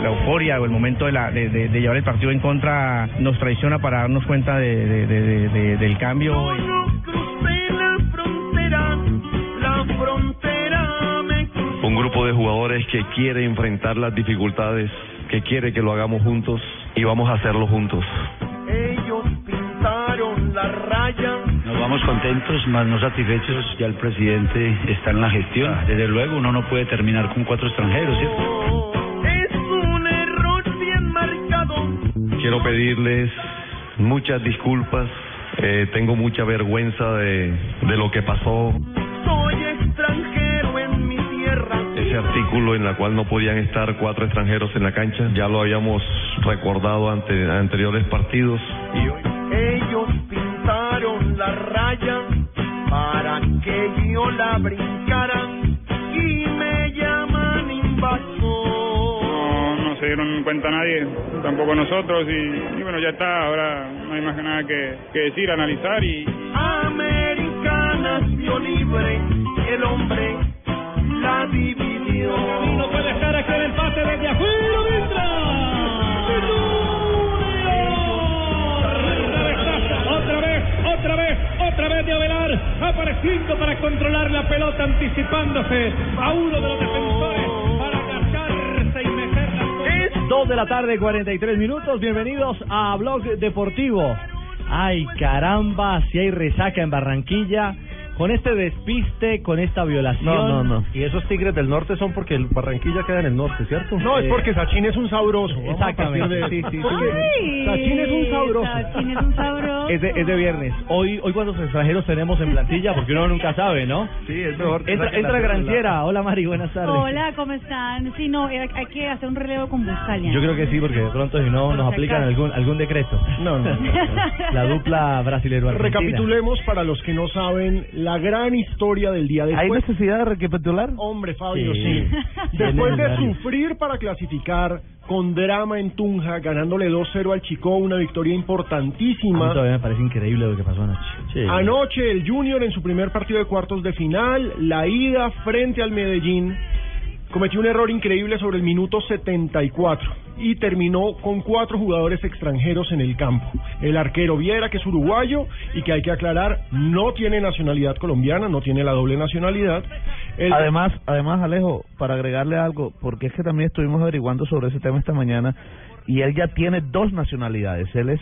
La, euforia o el momento de, la, de, de- de llevar el partido en contra nos traiciona para darnos cuenta de, de- de- de- de- del cambio. Un grupo de jugadores que quiere enfrentar las dificultades, que quiere que lo hagamos juntos y vamos a hacerlo juntos. Ellos pintaron la raya. Nos vamos contentos, más no satisfechos. Ya el presidente está en la gestión. Desde luego, uno no puede terminar con cuatro extranjeros, ¿cierto? Quiero pedirles muchas disculpas, eh, tengo mucha vergüenza de, de lo que pasó, Soy extranjero en mi tierra. ese artículo en la cual no podían estar cuatro extranjeros en la cancha, ya lo habíamos recordado ante anteriores partidos y hoy Ellos pintaron la raya para que yo la brincara y me llaman invasor. No, se dieron cuenta nadie, tampoco nosotros. Y, y bueno, ya está. Ahora no hay más que nada que, que decir, analizar y, América nació libre, el hombre la dividió. No puede estar aquí el empate desde afuera, Otra vez, otra vez, otra vez de Avelar, apareciendo para controlar la pelota, anticipándose a uno de los defensores 2 de la tarde, 43 minutos. Bienvenidos a Blog Deportivo. Ay, caramba, si hay resaca en Barranquilla. Con este despiste, con esta violación. No, no, no. Y esos tigres del norte son porque el Barranquilla queda en el norte, ¿cierto? No, es porque Sachin es un sabroso. Exactamente. de- Sí, sí, Porque sí. Sachin es un sabroso. Sachin es un sabroso. Es de, es de viernes. Hoy, hoy cuántos extranjeros tenemos en plantilla, porque uno nunca sabe, ¿no? Sí, es mejor. que Entra, entra. Granciera. Hola Mari, buenas tardes. Hola, ¿cómo están? Sí, no, eh, hay que hacer un relevo con Buscalia. Yo creo que sí, porque de pronto si no Por nos aplican algún algún decreto. No, no. La dupla brasilero argentina. Recapitulemos para los que no saben la gran historia del día ¿Hay después. necesidad de recapitular? Hombre, Fabio, Sí. sí. Sí, Después es de sufrir para clasificar con drama en Tunja, ganándole 2-0 al Chico, una victoria A mí importantísima. todavía me parece increíble lo que pasó anoche. Anoche el Junior en su primer partido de cuartos de final, la ida frente al Medellín, cometió un error increíble sobre el minuto 74 y terminó con cuatro jugadores extranjeros en el campo. El arquero Viera, que es uruguayo y que hay que aclarar, no tiene nacionalidad colombiana, no tiene la doble nacionalidad. Además, además Alejo, para agregarle algo, porque es que también estuvimos averiguando sobre ese tema esta mañana y él ya tiene dos nacionalidades, él es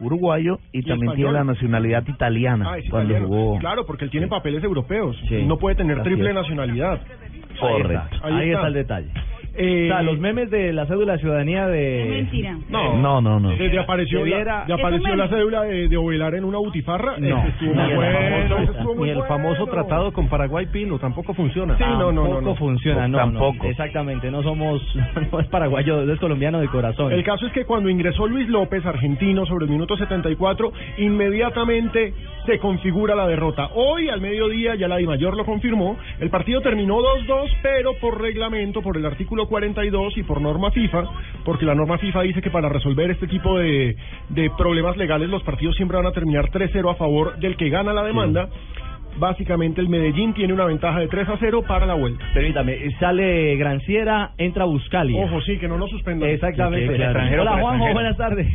uruguayo y, Y también español. tiene la nacionalidad italiana Ah, cuando jugó. Claro, porque él tiene papeles europeos Sí, y no puede tener así triple es. nacionalidad. Correcto. Ahí, Ahí está. está. el detalle. Eh, o sea, los memes de la cédula de ciudadanía de... Es mentira. No, No, no, no. Desde apareció, Debiera- la, de apareció la cédula de, de Ovelar en una butifarra. No, estuvo ni muy el bueno, famoso- ese estuvo muy ni el famoso bueno. tratado con Paraguay Pino tampoco funciona. Sí, Tampoco no, no, no, no. funciona, no, Tampoco. no, exactamente, no somos, no es paraguayo, es colombiano de corazón. El caso es que cuando ingresó Luis López, argentino, sobre el minuto 74, inmediatamente se configura la derrota. Hoy, al mediodía, ya la Mayor lo confirmó, el partido terminó 2-2, pero por reglamento, por el artículo 42 y por norma FIFA, porque la norma FIFA dice que para resolver este tipo de, de problemas legales, los partidos siempre van a terminar 3-0 a favor del que gana la demanda. Básicamente, el Medellín tiene una ventaja de 3 a 0 para la vuelta. Permítame, sale Granciera, entra Buscali. Ojo, sí, que no lo suspendan. Exactamente. Sí, claro. Hola Juanjo, buenas tardes.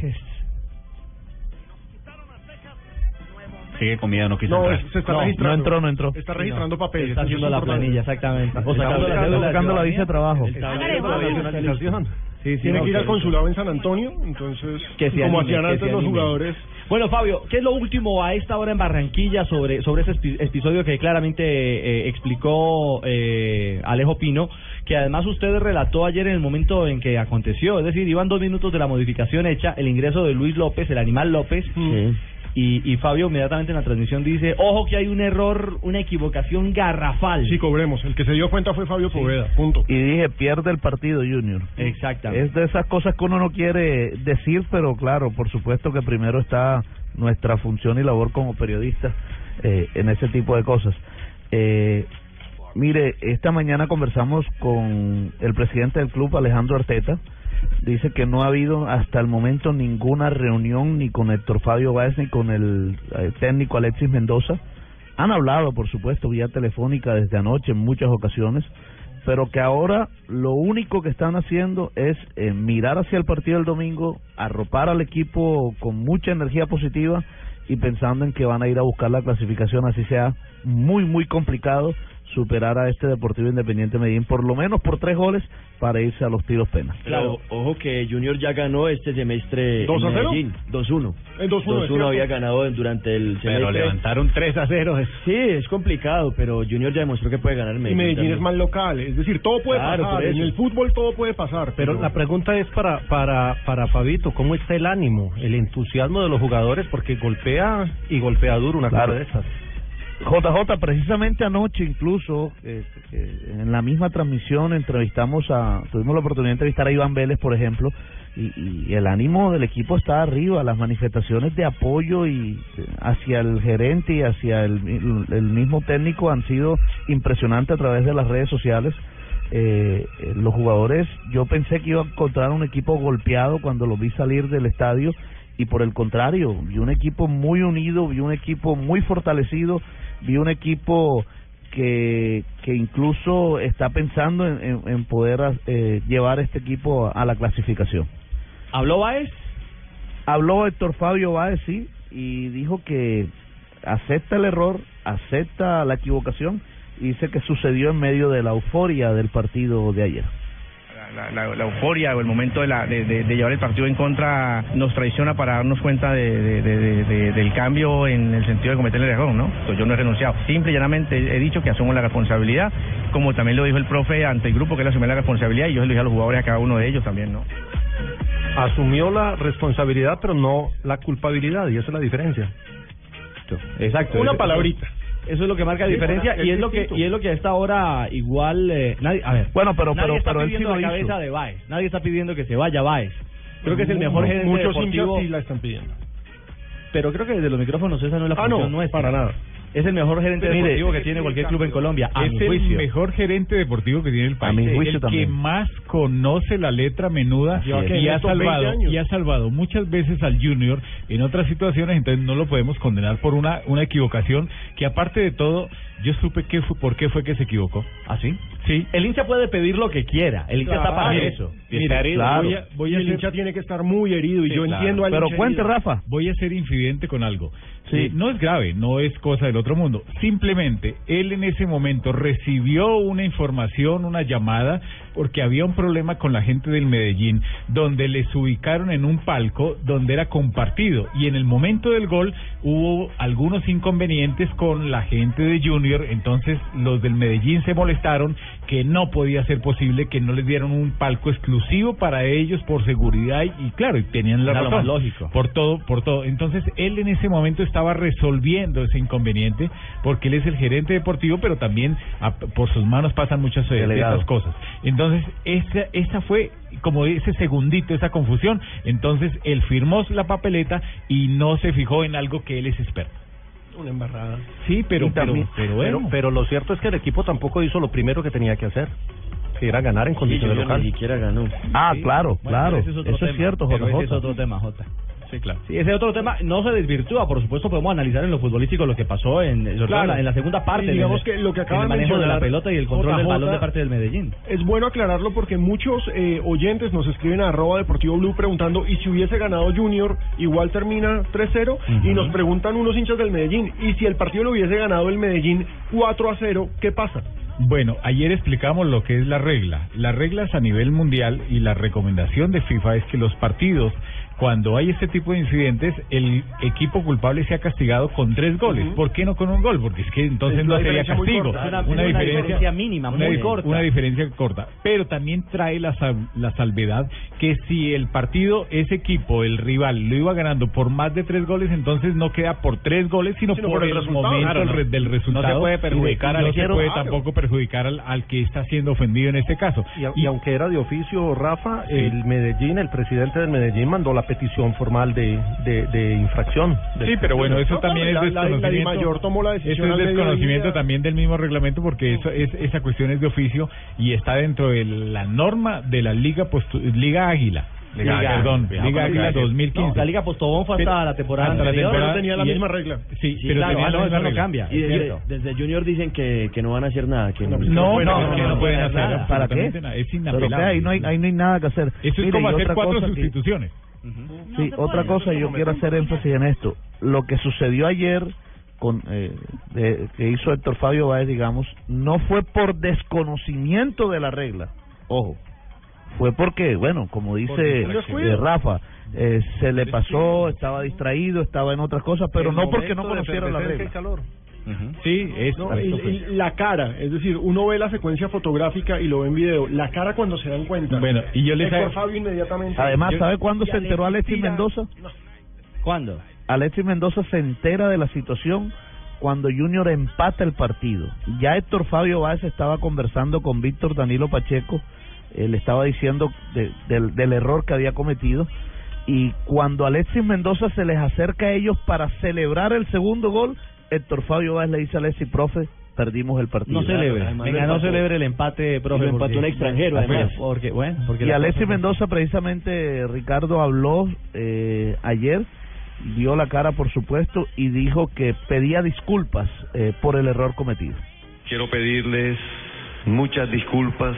Sigue comida, no quiso No, entrar. se está No, registrando. no entró, no entró. Está registrando papeles. Está haciendo es la importante. planilla, exactamente. Está buscando- buscando la visa de trabajo. La nacionalización. Sí, sí, Tiene no, que ir al consulado en San Antonio, entonces, que se como anime, hacían antes los jugadores. Bueno, Fabio, ¿qué es lo último a esta hora en Barranquilla sobre, sobre ese episodio que claramente eh, explicó eh, Alejo Pino, que además usted relató ayer en el momento en que aconteció? Es decir, iban dos minutos de la modificación hecha, el ingreso de Luis López, el animal López, y, y Fabio inmediatamente en la transmisión dice, ojo que hay un error, una equivocación garrafal. Sí, cobremos. El que se dio cuenta fue Fabio Poveda. Punto. Y dije, pierde el partido, Junior. Exactamente. Es de esas cosas que uno no quiere decir, pero claro, por supuesto que primero está nuestra función y labor como periodistas eh, en ese tipo de cosas. Eh, mire, esta mañana conversamos con el presidente del club, Alejandro Arteta. Dice que no ha habido hasta el momento ninguna reunión ni con Héctor Fabio Báez ni con el eh, técnico Alexis Mendoza. Han hablado, por supuesto, vía telefónica desde anoche en muchas ocasiones, pero que ahora lo único que están haciendo es eh, mirar hacia el partido del domingo, arropar al equipo con mucha energía positiva y pensando en que van a ir a buscar la clasificación, así sea muy, muy complicado superar a este Deportivo Independiente Medellín, por lo menos por tres goles, para irse a los tiros penas. Claro, ojo que Junior ya ganó este semestre ¿Dos en a cero? Medellín, 2-1. El 2-1, es 2-1 cierto. había ganado durante el semestre. Pero levantaron 3 a 0. Sí, es complicado, pero Junior ya demostró que puede ganar en Y Medellín. Medellín también. es más local, es decir, todo puede Claro, pasar. En el fútbol todo puede pasar. Pero la pregunta es para, para, para Fabito, ¿cómo está el ánimo, el entusiasmo de los jugadores? Porque golpea y golpea duro una Claro. cosa de esas. JJ, precisamente anoche incluso, eh, en la misma transmisión entrevistamos a, tuvimos la oportunidad de entrevistar a Iván Vélez, por ejemplo, y, el ánimo del equipo está arriba, las manifestaciones de apoyo y eh, hacia el gerente y hacia el, el mismo técnico han sido impresionantes a través de las redes sociales. Eh, eh, los jugadores, yo pensé que iba a encontrar un equipo golpeado cuando los vi salir del estadio y por el contrario, vi un equipo muy unido, vi un equipo muy fortalecido, vi un equipo que, que incluso está pensando en, en- en poder eh, llevar este equipo a, a la clasificación. ¿Habló Baez? Habló Héctor Fabio Báez, sí, y dijo que acepta el error, acepta la equivocación y dice que sucedió en medio de la euforia del partido de ayer. La, la- la euforia o el momento de, la, de, de- de llevar el partido en contra nos traiciona para darnos cuenta de, de- de- de- de- del cambio en el sentido de cometer el error, ¿no? Entonces yo no he renunciado. Simple y llanamente he dicho que asumo la responsabilidad, como también lo dijo el profe ante el grupo que él asumió la responsabilidad y yo se lo dije a los jugadores a cada uno de ellos también, ¿no? Asumió la responsabilidad, pero no la culpabilidad, y esa es la diferencia. Exacto. Una Eso- palabrita. Eso es lo que marca Sí, diferencia es y es lo que y es lo que a esta hora igual eh, nadie a ver Bueno, pero nadie pero está pero él sí pidiendo la hizo. cabeza de Baez nadie está pidiendo que se vaya Baez creo que es el mejor gerente Muchos deportivo sí la están pidiendo. pero creo que desde los micrófonos esa no es la Ah, no, función nuestra para nada. Es el mejor gerente Mire, deportivo que tiene cualquier club en Colombia a es mi el mejor gerente deportivo que tiene el país. mi juicio el también. que más conoce la letra menuda y ha 120 salvado y ha salvado muchas veces al Junior en otras situaciones, entonces no lo podemos condenar por una una equivocación que aparte de todo yo supe que fue, por qué fue que se equivocó. ¿Ah, sí? Sí. el hincha puede pedir lo que quiera el hincha está para Claro. eso Mira, claro. voy a, voy a el ser- hincha tiene que estar muy herido y Sí, yo claro. entiendo al Pero hincha cuente, herido. Rafa. Voy a ser infidente con algo. Sí. Eh, no es grave, no es cosa del otro mundo. Simplemente él en ese momento recibió una información, una llamada, porque había un problema con la gente del Medellín, donde les ubicaron en un palco donde era compartido. Y en el momento del gol hubo algunos inconvenientes con la gente de Junior. Entonces los del Medellín se molestaron que no podía ser posible que no les dieran un palco exclusivo para ellos por seguridad. Y, y claro, y tenían la lo razón más lógico. por todo, por todo. Entonces, él en ese momento estaba resolviendo ese inconveniente porque él es el gerente deportivo, pero también a- por sus manos pasan muchas eh, de esas cosas. Entonces, esa, esa fue como ese segundito, esa confusión. Entonces, él firmó la papeleta y no se fijó en algo que él es experto. Una embarrada. Sí, pero, Y pero, también- pero, bueno. pero, pero lo cierto es que el equipo tampoco hizo lo primero que tenía que hacer, que era ganar en Sí, condiciones Junior locales. ni siquiera ganó. Ah, Sí. claro, Bueno, claro. es otro Eso tema, es cierto, pero ese es otro tema Jota Sí, claro. Sí, ese otro tema no se desvirtúa, por supuesto podemos analizar en lo futbolístico lo que pasó en, la, en la segunda parte. Y digamos en que lo que acaba de manejo de la pelota y el control del JJ, balón de parte del Medellín. Es bueno aclararlo porque muchos eh, oyentes nos escriben a arroba deportivo blue preguntando y si hubiese ganado Junior igual termina 3-0 y nos preguntan unos hinchas del Medellín y si el partido lo hubiese ganado el Medellín 4-0 ¿qué pasa? Bueno, ayer explicamos lo que es la regla. Las reglas a nivel mundial y la recomendación de FIFA es que los partidos, cuando hay este tipo de incidentes, el equipo culpable sea castigado con tres goles. ¿Por qué no con un gol? Porque es que entonces Es no sería castigo. corta. Una- diferencia mínima, una muy corta. Una diferencia corta. Pero también trae la, sal- la salvedad que si el partido, ese equipo, el rival, lo iba ganando por más de tres goles, entonces no queda por tres goles, sino, Sino por, por el el, resultado. momento Claro, no. del No se resultado. puede perjudicar al no se equipo. puede Claro. tampoco perjudicar al, al que está siendo ofendido en este caso. Y aunque era de oficio, Rafa, el Medellín, el presidente del Medellín mandó la petición formal de, de, de infracción. Sí, pero bueno, eso también es la- la- la desconocimiento. Dimayor tomó la decisión Eso es desconocimiento también del mismo reglamento porque eso es esa cuestión es de oficio y está dentro de la norma de la Liga Postu- Liga Águila. Liga Águila. perdón, Liga Águila Liga. 2015. No, la Liga Postobón fue hasta Pero- la temporada hasta la anterior. temporada tenía la y misma es- regla. Sí, Sí, pero claro, tenía ah, la no, misma no regla. cambia. Y es desde, desde Junior dicen que, que no van a hacer nada. Que No, que no, pueden no, hacer que nada. no pueden hacer ¿Para qué? nada. Es Pero que inapelable. ahí no hay, ahí no hay nada que hacer. Eso es Mire, como y hacer cuatro cosa que- Sí, otra cosa, yo quiero hacer énfasis en esto. Lo que sucedió ayer con eh, de- que hizo Héctor Fabio Báez, digamos, no fue por desconocimiento de la regla. Ojo, fue porque, bueno, como dice eh, Rafa, eh, se le pasó, estaba distraído, estaba en otras cosas, pero El no porque no conociera la efervescencia y Sí, es No, y- y la cara, es decir, uno ve la secuencia fotográfica y lo ve en video, la cara cuando se dan cuenta. Bueno, y yo Fabio inmediatamente. Además, Yo- ¿sabe cuándo se enteró Alexis tira- Mendoza? ¿Cuándo? Alexis Mendoza se entera de la situación cuando Junior empata el partido. Ya Héctor Fabio Báez estaba conversando con Víctor Danilo Pacheco, eh, le estaba diciendo de- del, del error que había cometido. Y cuando Alexis Mendoza se les acerca a ellos para celebrar el segundo gol, Héctor Fabio Báez le dice a Alexis, profe, perdimos el partido. No celebre. Además, Venga, lo no celebre el empate, profe. Empató porque- un extranjero, Porque- además. Porque, bueno, porque Y Alexis Mendoza, precisamente, Ricardo habló eh, ayer, dio la cara, por supuesto, y dijo que pedía disculpas eh, por el error cometido. Quiero pedirles muchas disculpas.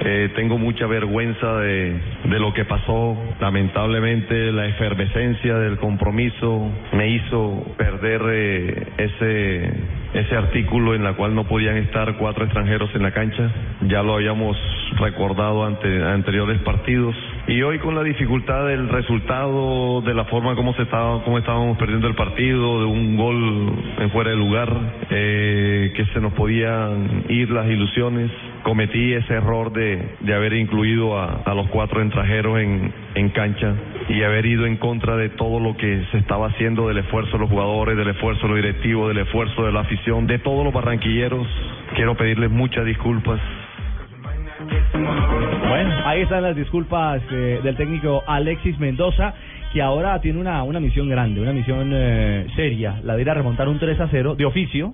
Eh, tengo mucha vergüenza de, de lo que pasó. Lamentablemente la efervescencia del compromiso me hizo perder eh, ese, ese artículo en la cual no podían estar cuatro extranjeros en la cancha. Ya lo habíamos recordado ante anteriores partidos. Y hoy con la dificultad del resultado, de la forma como se estaba, como estábamos perdiendo el partido, de un gol en fuera de lugar, eh, que se nos podían ir las ilusiones, cometí ese error de, de haber incluido a, a los cuatro extranjeros en, en cancha y haber ido en contra de todo lo que se estaba haciendo, del esfuerzo de los jugadores, del esfuerzo de los directivos, del esfuerzo de la afición, de todos los barranquilleros. Quiero pedirles muchas disculpas. Bueno, ahí están las disculpas eh, del técnico Alexis Mendoza, que ahora tiene una, una misión grande, una misión eh, seria, la de ir a remontar un 3 a 0 de oficio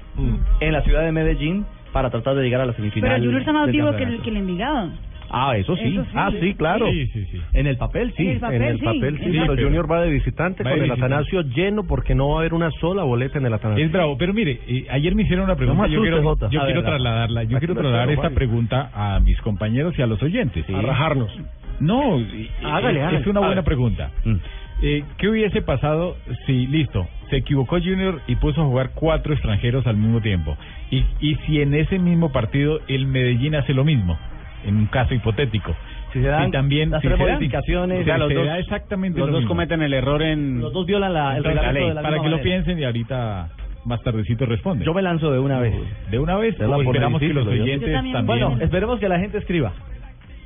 en la ciudad de Medellín para tratar de llegar a la semifinal. Pero Junior está más vivo que el, que el Envigado. Ah, eso sí. Eso sí. Ah, sí, claro. Sí, sí, sí. En el papel, sí. En el papel, En el sí, papel sí, exacto. pero Junior va de visitante Va con de el. Atanasio lleno porque no va a haber una sola boleta en el Atanasio. Es bravo, pero mire, eh, ayer me hicieron una pregunta, No yo quiero, yo quiero ver, trasladarla, yo quiero trasladar esta pregunta a mis compañeros y a los oyentes. A rajarnos. No, y- Hágale, es, hágale. es una buena pregunta. Mm. Eh, ¿Qué hubiese pasado si, listo, se equivocó Junior y puso a jugar cuatro extranjeros al mismo tiempo? Y, y si en ese mismo partido el Medellín hace lo mismo, en un caso hipotético. Si se dan Y también las si tres se dan, modificaciones, se- ya los se dos- da exactamente Los lo dos mismo. cometen el error en... los dos violan la, el reglamento de la para que lo manera. piensen y ahorita más tardecito responde. Yo me lanzo de una vez. de una vez la o esperamos que los oyentes también. Bueno, esperemos que la gente escriba.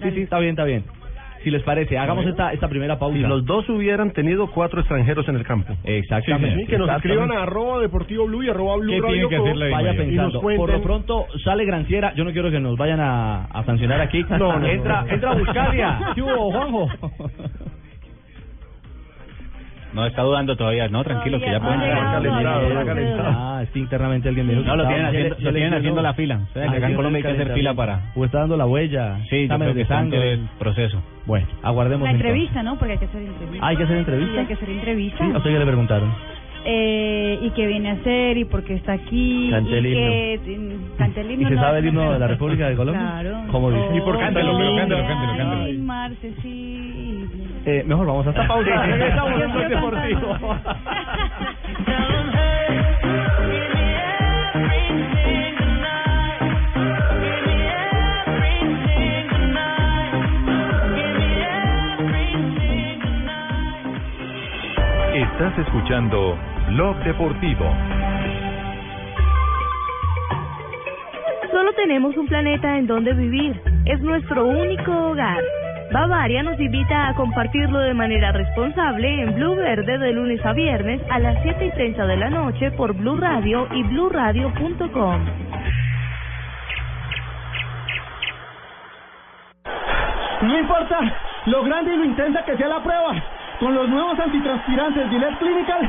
Sí, sí, está bien, está bien. Si les parece, hagamos esta, esta primera pausa. Si los dos hubieran tenido cuatro extranjeros en el campo. Exactamente. Sí, que nos escriban a arroba deportivo blue y arroba blue ¿Qué radio tiene que Co, hacer la Vaya pensando. Por lo pronto sale Granciera. Yo no quiero que nos vayan a, a sancionar aquí. No, no, no. entra, entra Buscalia. ¿Qué hubo, Juanjo? No, está dudando todavía. No, tranquilo, que ya pueden Ah, es que internamente alguien me dijo No, lo tienen haciendo, lo tienen haciendo la fila. O sea, que Ah, acá en Colombia hay que hacer fila para... O está dando la huella. Sí, yo creo que está el proceso. Bueno, aguardemos La entonces. entrevista, ¿no? Porque hay que hacer entrevista. Ah, ¿hay que hacer entrevista? Sí, hay que hacer entrevista. Sí, ¿a usted qué le preguntaron? Eh, y qué viene a hacer y por qué está aquí. Cante el y himno. que, cante el ¿Y himno. se no, sabe el no, himno no, de la no. República de Colombia? Claro. ¿Cómo dice? Oh, ¿Y por qué? Cántelo, pero cántelo, ay, cántelo, cántelo. marcesible. Eh, mejor vamos a esta pausa. Sí. Regresamos en Blog Deportivo. Estás escuchando Blog Deportivo. Solo tenemos un planeta en donde vivir. Es nuestro único hogar. Bavaria nos invita a compartirlo de manera responsable en Blue Verde de lunes a viernes a las 7 y 30 de la noche por Blue Radio y bluradio.com. No importa lo grande y lo intensa que sea la prueba. Con los nuevos antitranspirantes Gillette Clinical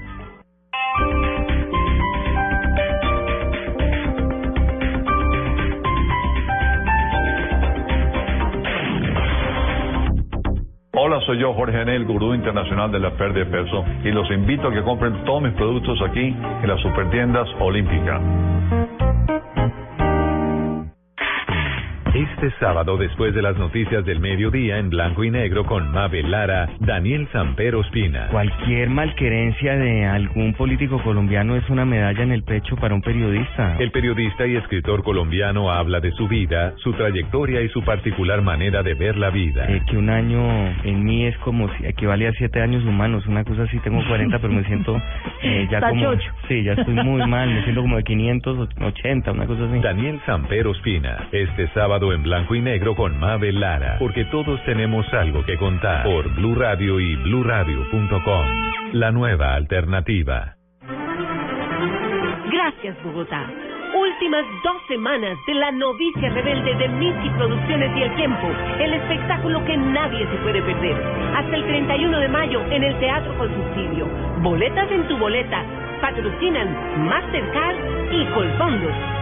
Hola, soy yo, Jorge Anel, gurú internacional de la pérdida de peso, y los invito a que compren todos mis productos aquí en las supertiendas Olímpica. Este sábado, después de las noticias del mediodía en blanco y negro con Mabel Lara, Daniel Sampero Espina. Cualquier malquerencia de algún político colombiano es una medalla en el pecho para un periodista. El periodista y escritor colombiano habla de su vida, su trayectoria y su particular manera de ver la vida. Eh, que un año en mí es como si equivale a siete años humanos, una cosa así, tengo 40, pero me siento eh, ya como... Sí, ya estoy muy mal, me siento como de 580, una cosa así. Daniel Sampero Espina, este sábado en blanco y negro con Mabel Lara, porque todos tenemos algo que contar por Blue Radio y bluradio.com. La nueva alternativa. Gracias, Bogotá. Últimas dos semanas de la novicia rebelde de Michi Producciones y El Tiempo, el espectáculo que nadie se puede perder. Hasta el 31 de mayo en el Teatro con Subsidio. Boletas en tu boleta. Patrocinan Mastercard y Colfondos.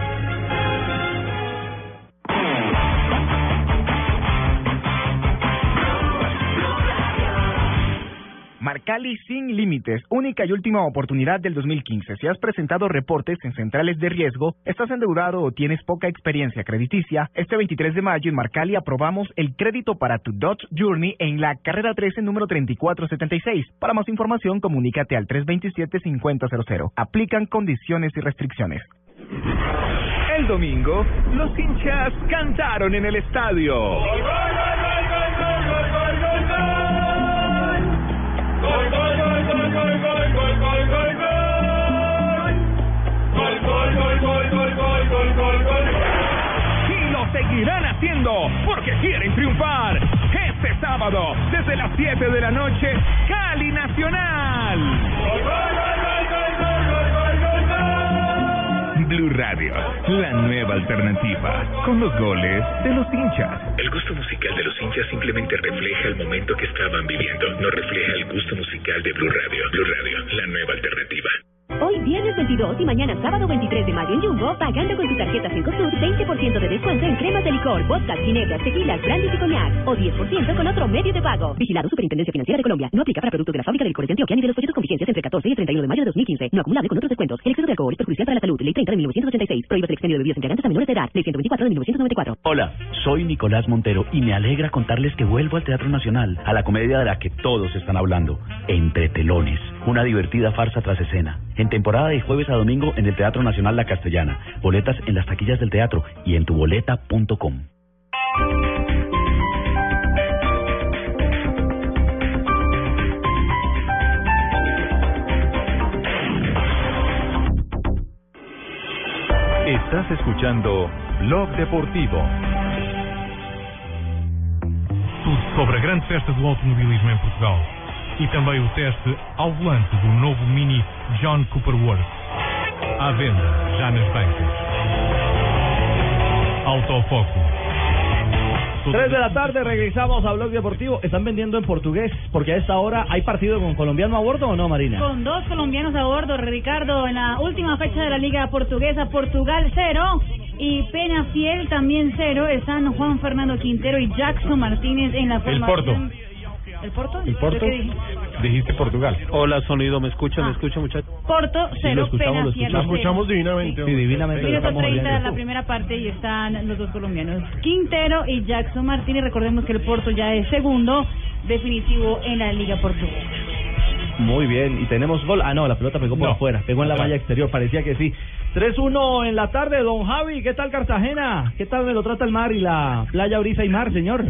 Marcali sin límites, única y última oportunidad del 2015. Si has presentado reportes en centrales de riesgo, estás endeudado o tienes poca experiencia crediticia, este 23 de mayo en Marcali aprobamos el crédito para tu Dodge Journey en la carrera 13 número 3476. Para más información, comunícate al 327-5000. Aplican condiciones y restricciones. El domingo, los hinchas cantaron en el estadio. Y lo seguirán haciendo porque quieren triunfar. Este sábado, desde las 7 de la noche, Cali Nacional. Blue Radio, la nueva alternativa, con los goles de los hinchas. El gusto musical de los hinchas simplemente refleja el momento que estaban viviendo, no refleja el gusto musical de Blue Radio. Blue Radio, la nueva alternativa. Hoy viernes 23 22 y mañana sábado 23 de mayo en Jumbo, pagando con tu tarjeta Cencosud, 20% de descuento en cremas de licor, vodka, ginebras, tequilas, brandies y cognac. O 10% con otro medio de pago. Vigilado Superintendencia Financiera de Colombia. No aplica para productos de la fábrica de licores de Antioquia ni de los folletos con vigencias entre el 14 y el 31 de mayo de 2015. No acumulable con otros descuentos. El exceso de alcohol es perjudicial para la salud. Ley 30 de 1986. Prohíbe el expendio de bebidas embriagantes a menores de edad. Ley 124 de 1994. Hola, soy Nicolás Montero y me alegra contarles que vuelvo al Teatro Nacional, a la comedia de la que todos están hablando, Entre Telones, una divertida farsa tras escena. En temporada de jueves a domingo en el Teatro Nacional La Castellana. Boletas en las taquillas del teatro y en tuboleta.com. Estás escuchando Blog Deportivo. Tudo sobre a grande festa do automobilismo em Portugal e também o teste ao volante do novo Mini John Cooper Worth. À venda já nas bancas. Autofoco. 3 de la tarde, regresamos a Blog Deportivo. Están vendiendo en portugués, porque a esta hora hay partido con colombiano a bordo o no, Marina. Con dos colombianos a bordo, Ricardo, en la última fecha de la Liga Portuguesa, Portugal cero y Peñafiel también cero. Están Juan Fernando Quintero y Jackson Martínez en la El formación. Porto. ¿El Porto? ¿El Porto? Dijiste Portugal. Hola, sonido, ¿me escuchan? Ah. ¿Me escuchan, muchachos? Porto cero, Peñafiel Lo cero. escuchamos divinamente. Sí, divinamente. lo Minuto estamos 30 de oyendo. la primera parte y están los dos colombianos, Quintero y Jackson Martínez. Recordemos que el Porto ya es segundo definitivo en la Liga Portuguesa. Muy bien, y tenemos gol. Ah, no, la pelota pegó por No. afuera, pegó en la malla exterior, parecía que sí. 3-1 en la tarde, don Javi, ¿qué tal Cartagena? ¿Qué tal me lo trata el mar y la playa Brisa y Mar, señor?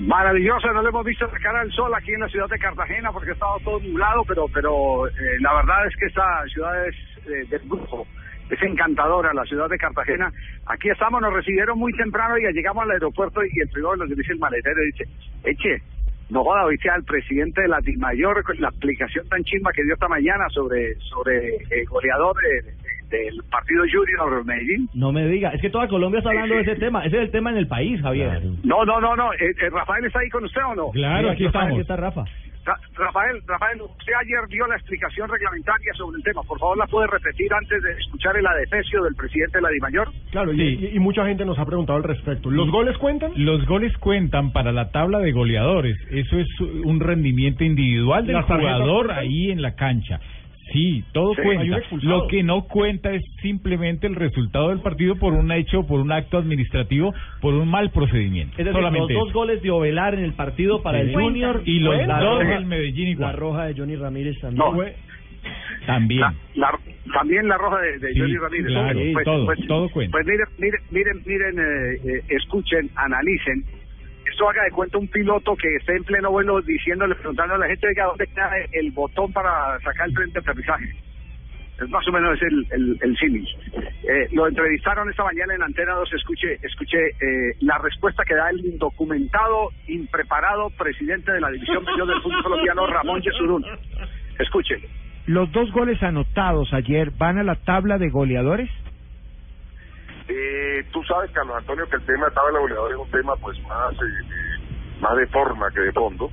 Maravillosa, no le hemos visto la cara del sol aquí en la ciudad de Cartagena porque ha estado todo nublado, pero pero eh, la verdad es que esta ciudad es eh, del grupo, es encantadora la ciudad de Cartagena. Aquí estamos, nos recibieron muy temprano y ya llegamos al aeropuerto y el primero nos dice el maletero dice, eche, no joda, viste al presidente de la DIMAYOR con la explicación tan chimba que dio esta mañana sobre sobre el goleador de- del partido Junior Medellín. No me diga, es que toda Colombia está hablando de ese tema, ese es el tema en el país, Javier. No, no, no, no, eh, eh, Rafael está ahí con usted o no? Sí, aquí está Rafa. Ra- Rafael, Rafael, usted ayer dio la explicación reglamentaria sobre el tema. Por favor, ¿la puede repetir antes de escuchar el adefesio del presidente de la DIMAYOR? Claro, y- y, y mucha gente nos ha preguntado al respecto. ¿Los goles cuentan? Los goles cuentan para la tabla de goleadores. Eso es un rendimiento individual del ¿Las tarjetas jugador ahí en la cancha. Sí, todo Sí, cuenta. Lo que no cuenta es simplemente el resultado del partido por un hecho, por un acto administrativo, por un mal procedimiento. Es decir, Solamente los dos eso. goles de Ovelar en el partido para el. Junior Y los dos del Medellín igual. La roja de Johnny Ramírez también. No. fue. También. La- también la roja de, de Sí, Johnny Ramírez. claro, Pues- todo, pues- todo cuenta. Pues miren, miren, miren, miren eh, eh, escuchen, analicen. Esto haga de cuenta un piloto que esté en pleno vuelo diciéndole, preguntando a la gente, oiga, ¿dónde queda el botón para sacar el tren de aterrizaje? Es más o menos el, el, el símil. Eh, lo entrevistaron esta mañana en Antena 2, escuche, escuche eh, la respuesta que da el indocumentado, impreparado presidente de la División Mayor del Fútbol Colombiano, Ramón Yesurún. Escuche. ¿Los dos goles anotados ayer van a la tabla de goleadores? Eh, tú sabes, Carlos Antonio, que el tema de tabla de goleadores es un tema pues más, eh, eh, más de forma que de fondo.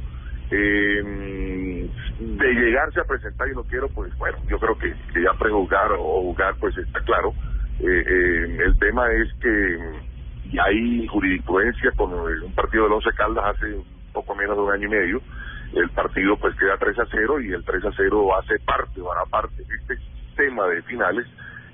Eh, de llegarse a presentar y no quiero, pues bueno, yo creo que, ya prejuzgar o jugar, pues está claro. Eh, el tema es que ya hay jurisprudencia con un partido del Once Caldas hace poco menos de un año y medio. El partido pues queda 3 a 0 y el 3 a 0 hace parte, o hará parte de este tema de finales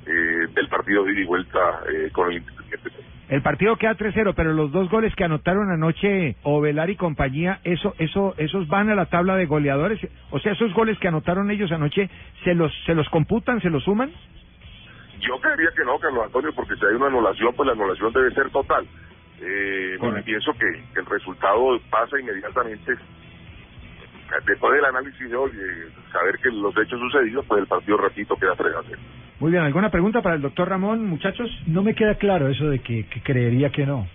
eh, del partido de ida y vuelta eh, con el Independiente. El partido queda 3-0, pero los dos goles que anotaron anoche Ovelar y compañía, eso, eso, esos van a la tabla de goleadores. O sea, esos goles que anotaron ellos anoche, ¿se los, se los computan, se los suman? Yo creería que no, Carlos Antonio, porque si hay una anulación, pues la anulación debe ser total. Eh, pienso que, que el resultado pasa inmediatamente después del análisis de hoy, eh, saber que los hechos sucedidos, pues el partido, repito, queda 3 a 0. Muy bien, ¿alguna pregunta para el doctor Ramón, muchachos? No me queda claro eso de que, que creería que no.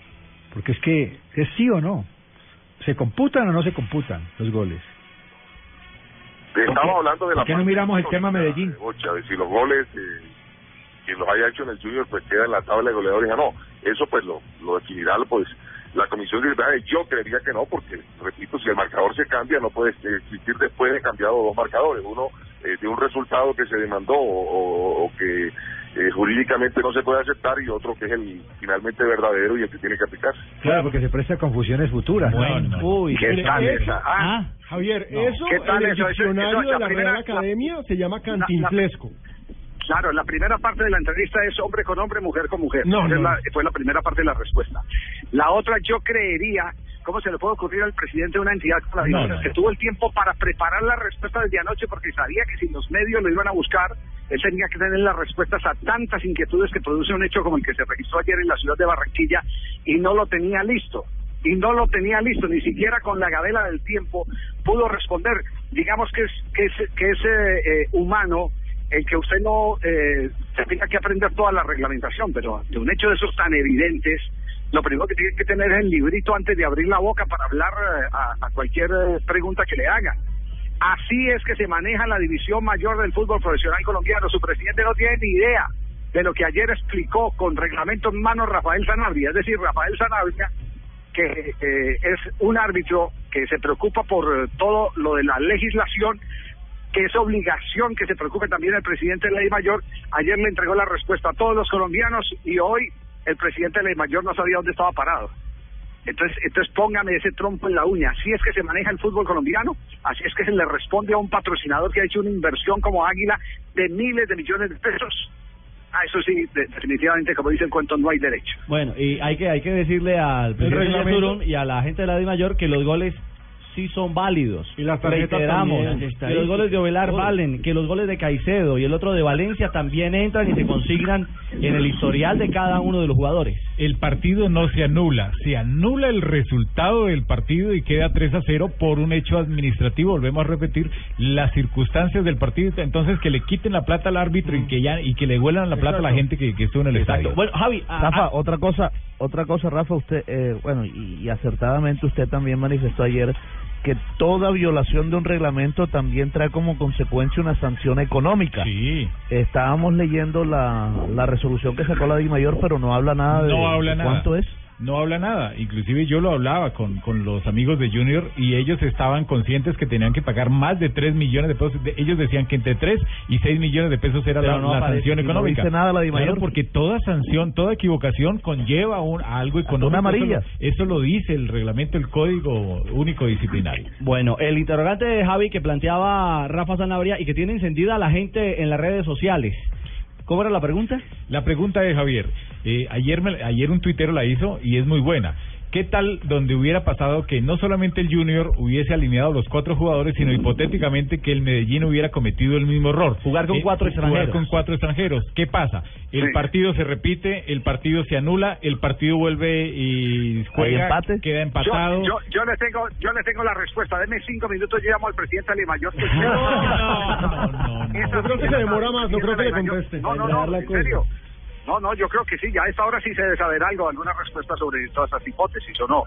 Porque es que es sí o no. ¿Se computan o no se computan los goles? Estamos hablando de la ¿Por qué no miramos el tema Medellín? de si los goles, eh, quien los haya hecho en el Junior, pues queda en la tabla de goleadores. No, eso pues lo, lo definirá pues la comisión de arbitraje. Yo creería que no, porque, repito, si el marcador se cambia, no puede existir después de cambiado dos marcadores. Uno eh, de un resultado que se demandó o, o- que eh, jurídicamente no se puede aceptar y otro que es el finalmente verdadero y el que tiene que aplicarse. Claro, porque se presta a confusiones futuras. Bueno. Uy, ¿Qué tal esa? Ah, Javier, No. eso ¿Qué tal en el? Eso- diccionario eso, la de la primera- Real Academia se llama cantinflesco. Claro, la primera parte de la entrevista es hombre con hombre, mujer con mujer. No, la- fue la primera parte de la respuesta. La otra, yo creería, ¿cómo se le puede ocurrir al presidente de una entidad como la No, que tuvo el tiempo para preparar la respuesta desde anoche porque sabía que si los medios lo iban a buscar, él tenía que tener las respuestas a tantas inquietudes que produce un hecho como el que se registró ayer en la ciudad de Barranquilla y no lo tenía listo? y no lo tenía listo, ni siquiera con la gavela del tiempo pudo responder. Digamos que es que es, que es eh, eh, humano el que usted no eh, tenga que aprender toda la reglamentación, pero de un hecho de esos tan evidentes, lo primero que tiene que tener es el librito antes de abrir la boca para hablar eh, a, a cualquier eh, pregunta que le hagan. Así es que se maneja la división mayor del fútbol profesional colombiano. Su presidente no tiene ni idea de lo que ayer explicó con reglamento en mano Rafael Sanabria, es decir, Rafael Sanabria que eh, es un árbitro que se preocupa por eh, todo lo de la legislación, que es obligación que se preocupe también el presidente de Ley Mayor. Ayer le entregó la respuesta a todos los colombianos y hoy el presidente de Ley Mayor no sabía dónde estaba parado. Entonces, entonces póngame ese trompo en la uña. Así es que se maneja el fútbol colombiano, así es que se le responde a un patrocinador que ha hecho una inversión como Águila de miles de millones de pesos. Ah, eso sí, de- definitivamente, como dice el cuento, no hay derecho. Bueno, y hay que hay que decirle al presidente Yesurum y a la gente de la Di Mayor que los goles sí son válidos. Y las tarjetas Reiteramos, también. que los goles de Ovelar valen, que los goles de Caicedo y el otro de Valencia también entran y se consignan en el historial de cada uno de los jugadores. El partido no se anula, se anula el resultado del partido y queda 3 a 0 por un hecho administrativo. Volvemos a repetir las circunstancias del partido, entonces que le quiten la plata al árbitro y que ya y que le vuelan la plata a la gente que, que estuvo en el estadio. Bueno, Javi, a- Rafa, a- otra cosa, otra cosa, Rafa, usted, eh, bueno, y, y acertadamente usted también manifestó ayer que toda violación de un reglamento también trae como consecuencia una sanción económica. Sí. Estábamos leyendo la, la resolución que sacó la Di Mayor, pero no habla nada de, no habla de nada. cuánto es. No habla nada. Inclusive yo lo hablaba con, con los amigos de Junior y ellos estaban conscientes que tenían que pagar más de 3 millones de pesos. De- ellos decían que entre 3 y 6 millones de pesos era Pero la, no la aparece- sanción no económica. dice nada la Di Claro, porque toda sanción, toda equivocación conlleva un, a algo económico. una Eso amarilla. lo- Eso lo dice el reglamento, el código único disciplinario. Bueno, el interrogante de Javi que planteaba Rafa Sanabria y que tiene encendida a la gente en las redes sociales. ¿Cómo era la pregunta? La pregunta es, Javier, eh, ayer, me- ayer un tuitero la hizo y es muy buena. ¿Qué tal donde hubiera pasado que no solamente el Junior hubiese alineado los cuatro jugadores, sino hipotéticamente que el Medellín hubiera cometido el mismo error? Jugar con cuatro extranjeros. Jugar con cuatro extranjeros. ¿Qué pasa? El Sí. partido se repite, el partido se anula, el partido vuelve y juega, empate? queda Yo, empatado. yo, yo le tengo, yo le tengo la respuesta. Deme cinco minutos, yo llamo al presidente de Mayor. Yo creo que se demora más, no creo que le conteste. No, no, no, en serio. No, no, yo creo que sí, ya a esta hora sí se debe saber algo, alguna respuesta sobre todas estas hipótesis o no.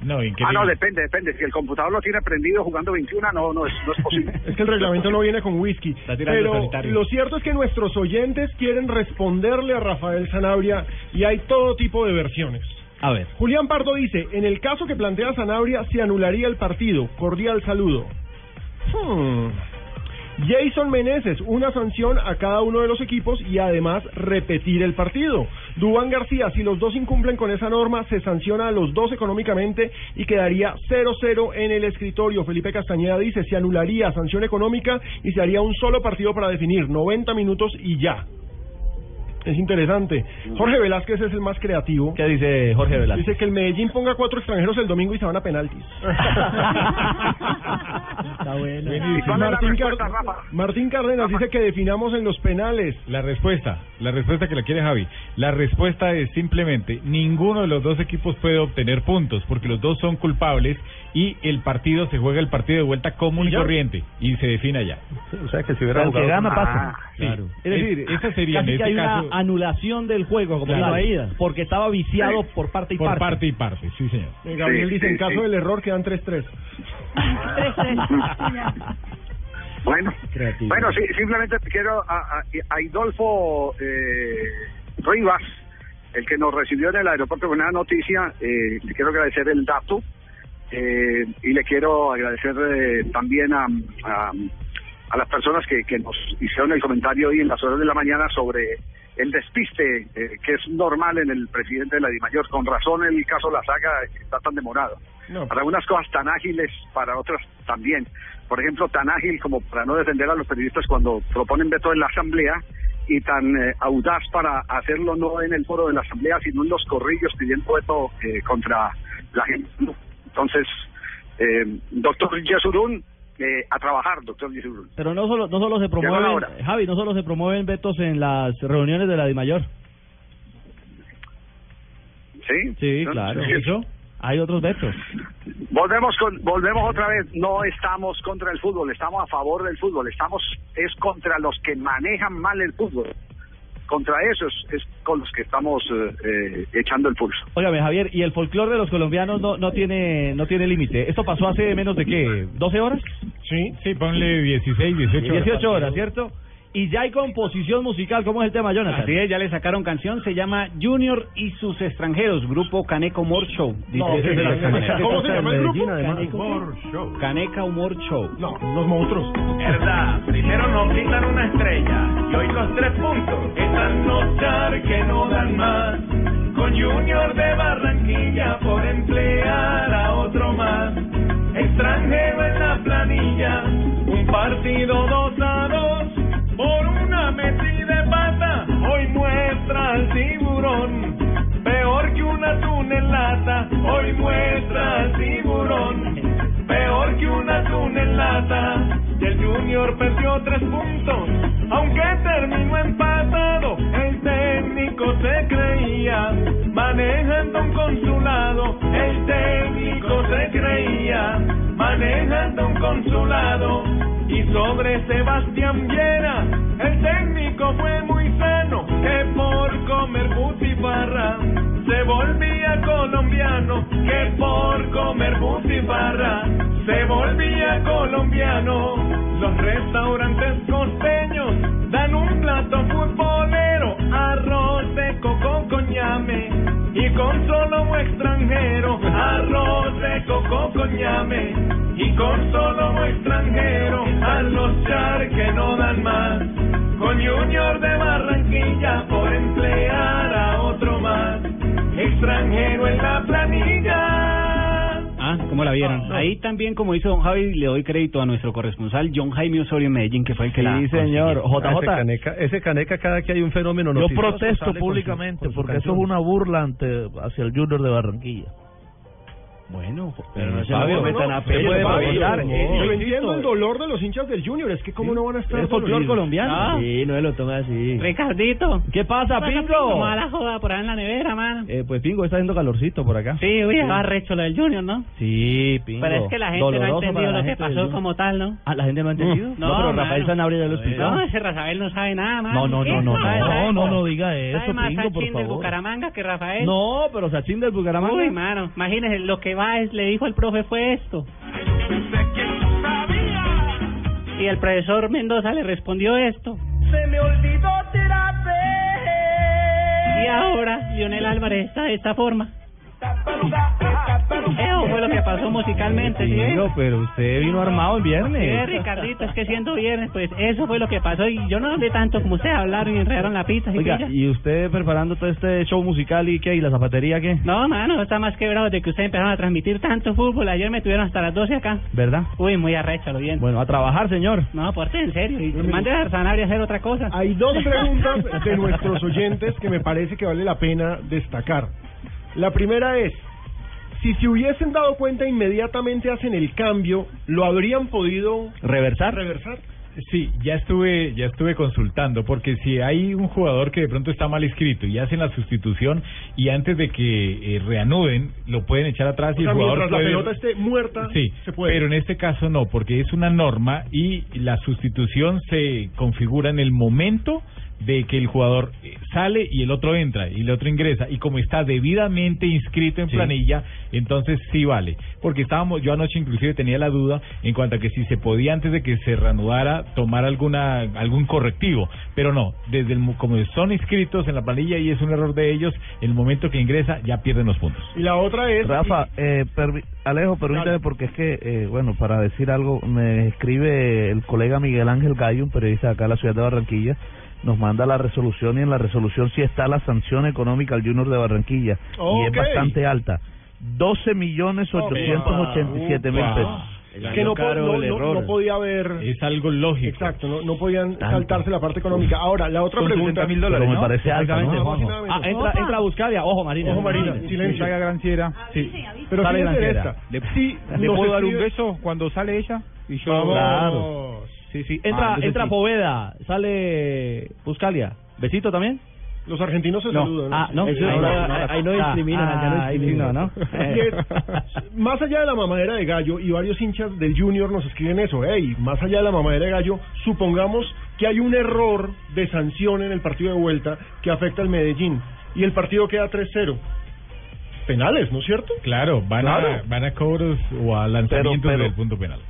No, Ah, no, depende, depende. Si el computador lo tiene prendido jugando 21, no, no es, no es posible. Es que el reglamento no viene con whisky. Pero solitario. lo cierto es que nuestros oyentes quieren responderle a Rafael Sanabria y hay todo tipo de versiones. A ver. Julián Pardo dice, en el caso que plantea Sanabria, se anularía el partido. Cordial saludo. Hmm. Jason Meneses, una sanción a cada uno de los equipos y además repetir el partido. Dubán García, si los dos incumplen con esa norma, se sanciona a los dos económicamente y quedaría 0-0 en el escritorio. Felipe Castañeda dice, se anularía sanción económica y se haría un solo partido para definir, 90 minutos y ya. Es interesante. Jorge Velázquez es el más creativo. ¿Qué dice Jorge Velázquez? Dice que el Medellín ponga cuatro extranjeros el domingo y se van a penaltis. Está bueno. Martín Cárdenas dice que definamos en los penales. La respuesta, la respuesta que la quiere Javi, la respuesta es simplemente ninguno de los dos equipos puede obtener puntos porque los dos son culpables y el partido se juega el partido de vuelta común y corriente y se define allá. O sea que si hubiera que jugado gana pasa. Sí. Es decir, esa sería casi en que este hay caso una anulación del juego, como Claro. ida, porque estaba viciado por parte y por parte. parte y parte, sí señor. Gabriel Sí, dice, sí, en caso sí. del error quedan 3-3. Bueno, Creativo. bueno, sí, simplemente quiero a, a, a Idolfo eh, Rivas, el que nos recibió en el aeropuerto con una noticia, eh, le quiero agradecer el dato eh, y le quiero agradecer eh, también a, a, a las personas que, que nos hicieron el comentario hoy en las horas de la mañana sobre el despiste eh, que es normal en el presidente de la DIMAYOR. Con razón el caso La Saga está tan demorado. Para algunas cosas tan ágiles, para otras también. Por ejemplo, tan ágil como para no defender a los periodistas cuando proponen veto en la Asamblea y tan eh, audaz para hacerlo no en el foro de la Asamblea, sino en los corrillos pidiendo veto eh, contra la gente. Entonces, eh, doctor Yesurún, eh, a trabajar, doctor Yesurún. Pero no solo, no solo se promueven. Javi, no solo se promueven vetos en las reuniones de la DIMAYOR. ¿Sí? Sí, ¿No? claro. Sí. ¿Eso? Hay otros vetos. Volvemos con, volvemos otra vez. No estamos contra el fútbol, estamos a favor del fútbol. Estamos es contra los que manejan mal el fútbol. Contra esos es con los que estamos eh, eh, echando el pulso. Óigame, Javier, y el folclore de los colombianos no, no tiene no tiene límite. ¿Esto pasó hace menos de qué? ¿12 horas? Sí, sí, ponle 16, 18 horas. 18 horas, ¿cierto? Y ya hay composición musical. ¿Cómo es el tema, Jonathan? Así es, ya le sacaron canción, se llama Junior y sus extranjeros, grupo Caneca Humor Show. Dice No, ¿qué de la manera. ¿Cómo se llama el grupo? Caneca Humor Show. Caneca Humor Show. No, los monstruos. Verdad, primero nos quitan una estrella y hoy los tres puntos están notar que no dan más. Con Junior de Barranquilla por emplear a otro más. Extranjero en la planilla, un partido dos al tiburón. Peor que un atún en lata, hoy muestra al tiburón. Peor que un atún. Y el Junior perdió tres puntos, aunque terminó empatado. El técnico se creía manejando un consulado. El técnico se creía manejando un consulado. Y sobre Sebastián Viera, el técnico fue muy sano, que por comer butifarra se volvía colombiano, que por comer butifarra se volvía colombiano. Los restaurantes costeños dan un plato futbolero, arroz de coco con ñame y con solo un extranjero, arroz de coco con ñame. Y con solo un extranjero, a los char que no dan más, con Junior de Barranquilla por emplear a otro más, extranjero en la planilla. Ah, ¿cómo la vieron? Ahí también, como hizo don Javi, le doy crédito a nuestro corresponsal John Jaime Osorio en Medellín, que fue el que la Sí, señor. JJ. Ese caneca, ese caneca cada que hay un fenómeno Yo noticioso protesto sale con su- públicamente con su porque eso es una burla ante hacia el Junior de Barranquilla. Bueno, pero no se Fabio, lo metan no, a no, pecho, favor. yo Eh, entiendo el dolor de los hinchas del Junior, es que cómo no van a estar Es folclor colombiano. Ah. Sí, no lo toma así. Ricardito. ¿Qué pasa, Pingo? ¿Cómo va la joda por ahí en la nevera, mano? Eh, pues Pingo está haciendo calorcito por acá. Sí, uy, va recho lo del Junior, ¿no? Sí, Pingo. Pero es que la gente no ha entendido lo que pasó como tal, ¿no? Ah, ¿la gente no ha entendido? No, pero Rafael. Sanabria ya lo explicó. No, ese Rafael no sabe nada, mano. No, no, no, no, ¿Sabe- no, no, no diga eso, más Pingo, por Sachin del favor. Bucaramanga que Rafael. No, pero Sachin del Bucaramanga. Uy, mano, imagínese, lo que le dijo el profe fue esto. Y el profesor Mendoza le respondió esto. Se me olvidó. Y ahora Lionel Álvarez está de esta forma. Eso fue lo que pasó musicalmente, ¿sí? pero usted vino armado el Sí, viernes. Ricardito, es que siendo viernes, pues eso fue lo que pasó. Y yo no hablé tanto como ustedes hablaron y enredaron la pizza. ¿sí Oiga, pilla? ¿y usted preparando todo este show musical y qué? ¿Y la zapatería qué? No, mano, está más quebrado de que ustedes empezaron a transmitir tanto fútbol. Ayer me tuvieron hasta las 12 acá. ¿Verdad? Uy, muy arrecho, lo bien. Bueno, a trabajar, señor. No, porte en serio. Y mande a Sanabria a hacer otra cosa. Hay dos preguntas de nuestros oyentes que me parece que vale la pena destacar. La primera es, si se hubiesen dado cuenta inmediatamente hacen el cambio, ¿lo habrían podido ¿Reversar? reversar? Sí, ya estuve, ya estuve consultando, porque si hay un jugador que de pronto está mal escrito y hacen la sustitución y antes de que eh, reanuden lo pueden echar atrás O y sea, el jugador mientras la puede- pelota esté muerta, Sí, se puede. pero en este caso no, porque es una norma y la sustitución se configura en el momento de que el jugador eh, sale y el otro entra y el otro ingresa y como está debidamente inscrito en Sí. planilla, entonces sí vale, porque estábamos yo anoche inclusive tenía la duda en cuanto a que si se podía antes de que se reanudara tomar alguna algún correctivo, pero no, desde el, mo- como son inscritos en la planilla y es un error de ellos, el momento que ingresa ya pierden los puntos. Y la otra es... Rafa, eh, permi- Alejo, permítame porque es que, eh, bueno, para decir algo, me escribe el colega Miguel Ángel Gallo, un periodista acá de la ciudad de Barranquilla, nos manda la resolución y en la resolución sí está la sanción económica al Junior de Barranquilla y es bastante alta. 12 millones 887 mil pesos. Es que no, no, no- no podía haber... Es algo lógico. Exacto, no, no podían saltarse la parte económica. Ahora, la otra Son pregunta... 60.000 dólares, Pero me ¿no? parece alta. Ah, entra, entra a Buscalia. Ojo, Marina. Ojo, Marina, silencio. Salga Granciera. Sí. Pero sale Granciera. ¿Le, Sí, ¿le puedo dar un beso cuando sale ella? Y yo... Vamos. Claro. Sí, sí. Entra, Ah, entra sí. Poveda. Sale Buscalia. ¿Besito también? Los argentinos se No. saludan. Ah, no. Ahí no, ahí no discriminan, más allá de la mamadera de gallo, y varios hinchas del Junior nos escriben eso, hey, más allá de la mamadera de gallo, supongamos que hay un error de sanción en el partido de vuelta que afecta al Medellín, y el partido queda 3-0. Penales, ¿no es cierto? Claro, van, Claro. A, van a cobros o a lanzamientos pero- del punto penal.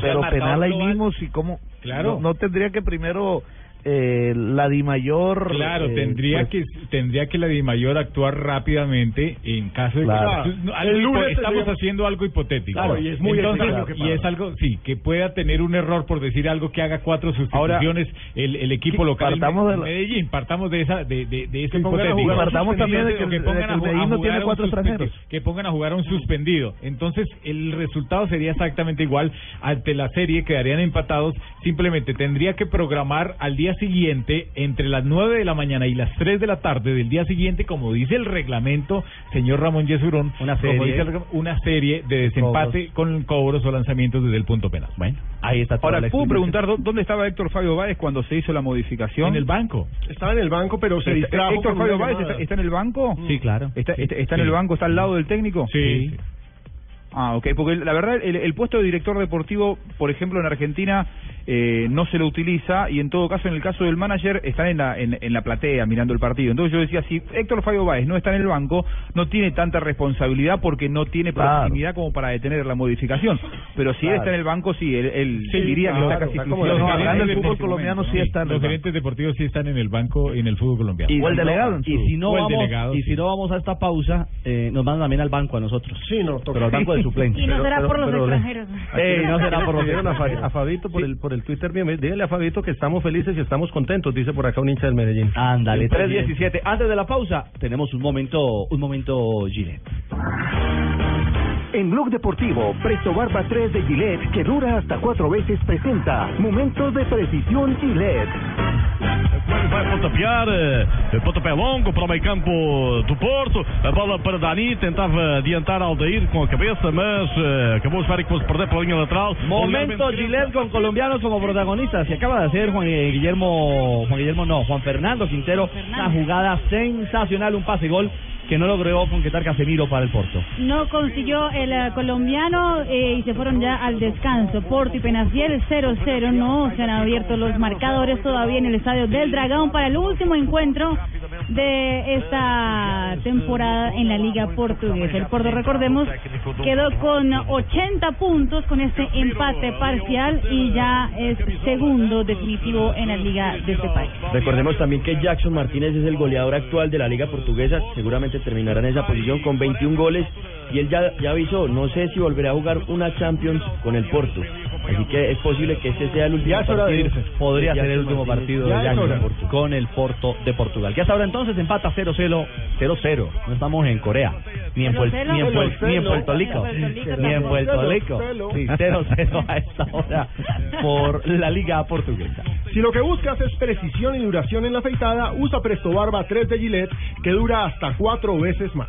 Pero penal ahí mismo, si como... Claro. No, no tendría que primero eh, la Dimayor... Claro, eh, tendría pues, que tendría que la DIMAYOR actuar rápidamente en caso de Claro. que No, algo El lunes hipo- estamos tendríamos- haciendo algo hipotético. Claro, y es muy Entonces, que y es algo sí que pueda tener un error por decir algo que haga cuatro sustituciones el, el equipo local en partamos de la- Medellín, partamos de esa de de, de ese hipotético. partamos también de que pongan de Medellín a no tiene cuatro extranjeros. que pongan a jugar a un suspendido. Entonces, el resultado sería exactamente igual ante la serie, quedarían empatados. Simplemente tendría que programar al día siguiente, entre las 9 de la mañana y las 3 de la tarde del día siguiente, como dice el reglamento, señor Ramón Yesurón, Una serie. dice el regla- una serie de desempate con cobros o lanzamientos desde el punto penal. Bueno, ahí está toda Ahora, la ¿puedo preguntar dó- dónde estaba Héctor Fabio Báez cuando se hizo la modificación? En el banco. Estaba en el banco, pero se distrajo ¿Héctor Fabio Báez está, está en el banco? Sí, claro. ¿Está, Sí, está, está en el banco? ¿Está al lado del técnico? Sí. Ah, ok, porque la verdad el, el puesto de director deportivo, por ejemplo, en Argentina eh, no se lo utiliza y en todo caso, en el caso del manager, está en la, en, en la platea mirando el partido. Entonces yo decía, si Héctor Fabio Báez no está en el banco, no tiene tanta responsabilidad porque no tiene Claro. proximidad como para detener la modificación. Pero si él está en el banco, sí, él, él Sí, diría que está casi como exclusivo. No, Sí, acá en el sí, fútbol colombiano sí Sí, está en los banco. gerentes deportivos sí están en el banco en el fútbol colombiano. Y O el delegado Y si no vamos, delegado, y sí. si no vamos a esta pausa, eh, nos mandan también al banco a nosotros. Sí, no, toca. Pero al banco de Y no será pero- por los extranjeros. No será por lo que- Escribieron a, Fa- a Fabito por el por el Twitter bien, dígale a Fabito que estamos felices y estamos contentos, dice por acá un hincha del Medellín. Ándale, Siempre 3.17. Antes de la pausa, tenemos un momento, un momento Gillette. En Blog Deportivo, Presto Barba 3 de Gillette, que dura hasta cuatro veces, presenta Momentos de Precisión Gillette. Vai pontapear, eh, pontapé longo para o meio campo do Porto. A bola para Dani, tentava adiantar Aldair com a cabeça, mas eh, acabou de que fosse perder pela linha lateral. Momento Gillette con colombianos como protagonistas. Se acaba de hacer Juan eh, Guillermo, Juan Guillermo no, Juan Fernando Quintero. Una jugada sensacional, un pase gol que no logró concretar Casemiro para el Porto. No consiguió el eh, colombiano eh, y se fueron ya al descanso. Porto y Penafiel 0-0. No se han abierto los marcadores todavía en el estadio del Dragón para el último encuentro de esta temporada en la Liga Portuguesa. El Porto, recordemos, quedó con 80 puntos con este empate parcial y ya es segundo definitivo en la Liga de este país. Recordemos también que Jackson Martínez es el goleador actual de la Liga Portuguesa, seguramente terminará en esa posición con 21 goles y él ya, ya avisó, no sé si volverá a jugar una Champions con el Porto, así que es posible que este sea el último Ya de partido. irse. Podría de ser el último partido de Ya con el Porto de Portugal. Que hasta ahora entonces empata 0-0, 0-0. No estamos en Corea, ni en, 0-0. ni en, Puer- ni en 0-0. Puerto Rico, ni en. Puerto Rico. 0-0. Sí, 0-0 a esta hora por la Liga Portuguesa. Si lo que buscas es precisión y duración en la afeitada, usa Presto Barba 3 de Gillette, que dura hasta cuatro veces más.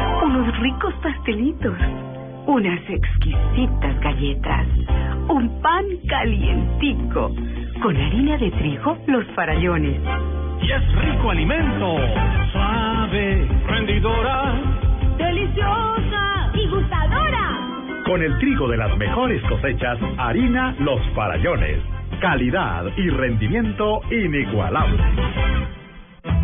Unos ricos pastelitos. unas exquisitas galletas, un pan calientico, con harina de trigo, los farallones. Y es rico alimento, suave, rendidora. Deliciosa y gustadora. Con el trigo de las mejores cosechas, harina Los Farallones. Calidad y rendimiento inigualable.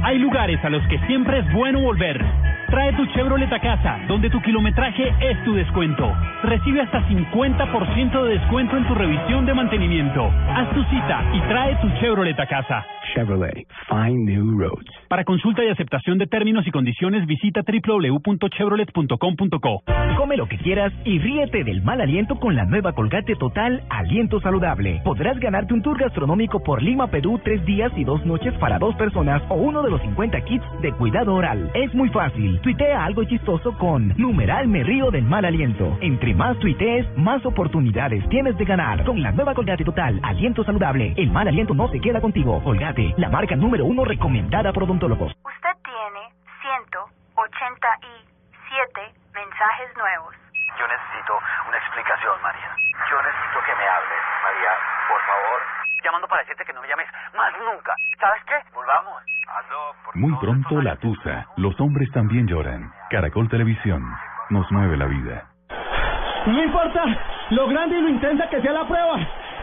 Hay lugares a los que siempre es bueno volver. Trae tu Chevrolet a casa, donde tu kilometraje es tu descuento. Recibe hasta 50% de descuento en tu revisión de mantenimiento. Haz tu cita y trae tu Chevrolet a casa. Chevrolet, find new roads. Para consulta y aceptación de términos y condiciones, visita www.chevrolet.com.co. Come lo que quieras y ríete del mal aliento con la nueva Colgate Total Aliento Saludable. Podrás ganarte un tour gastronómico por Lima, Perú, tres días y dos noches para dos personas o uno de los 50 kits de cuidado oral. Es muy fácil. Tuitea algo chistoso con numeral me río del mal aliento. Entre más tuitees, más oportunidades tienes de ganar. Con la nueva Colgate Total Aliento Saludable, el mal aliento no se queda contigo. Colgate, la marca número uno recomendada por odontólogos. Usted tiene 187 mensajes nuevos. Yo necesito una explicación, María. Yo necesito que me hables, María, por favor. Llamando para decirte que no me llames más nunca. ¿Sabes qué? Volvamos. Aló, por Muy pronto la tusa. Los hombres también lloran. Caracol Televisión. Nos mueve la vida. No importa lo grande y lo intensa que sea la prueba.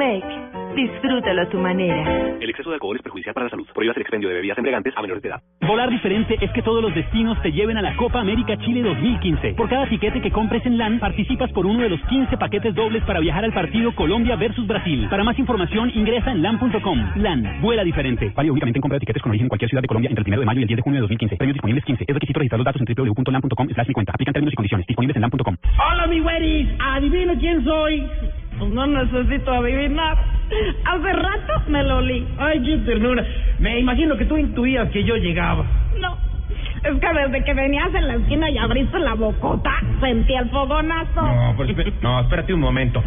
Disfrútalo a tu manera. El exceso de alcohol es perjudicial para la salud. Prohíbas el expendio de bebidas embriagantes a menores de edad. Volar diferente es que todos los destinos te lleven a la Copa América Chile 2015. Por cada tiquete que compres en LAN, participas por uno de los 15 paquetes dobles para viajar al partido Colombia versus Brasil. Para más información, ingresa en LAN.com. LAN, vuela diferente. Válido únicamente en compra de tiquetes con origen en cualquier ciudad de Colombia entre el 1 de mayo y el 10 de junio de 2015. Premios disponibles 15. Es requisito registrar los datos en www.lan.com slash mi cuenta. Aplican términos y condiciones. Disponibles en LAN.com. Hola, mi güeris. Adivina quién soy. Pues no necesito adivinar. Hace rato me lo olí. Ay, qué ternura. Me imagino que tú intuías que yo llegaba. No. Es que desde que venías en la esquina y abriste la bocota, sentí el fogonazo. No, espé- no, espérate un momento.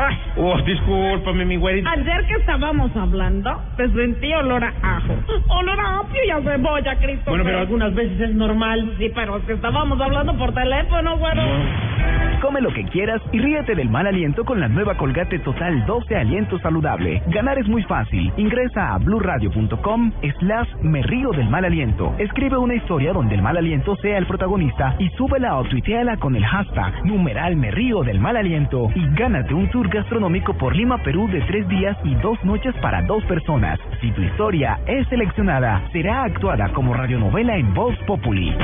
Ay, oh, discúlpame, mi güey. Ayer que estábamos hablando, te sentí olor a ajo. Olor a apio y a cebolla, Cristo. Bueno, pero algunas veces es normal. Sí, pero es que estábamos hablando por teléfono, güero. Come lo que quieras y ríete del mal aliento con la nueva Colgate Total 12 Aliento Saludable. Ganar es muy fácil. Ingresa a blurradio.com slash me río del mal aliento. Escribe una historia donde el mal aliento sea el protagonista y súbela o tuiteala con el hashtag numeral me río del mal aliento y gánate un tour gastronómico por Lima, Perú de tres días y dos noches para dos personas. Si tu historia es seleccionada, será actuada como radionovela en Voz Populi.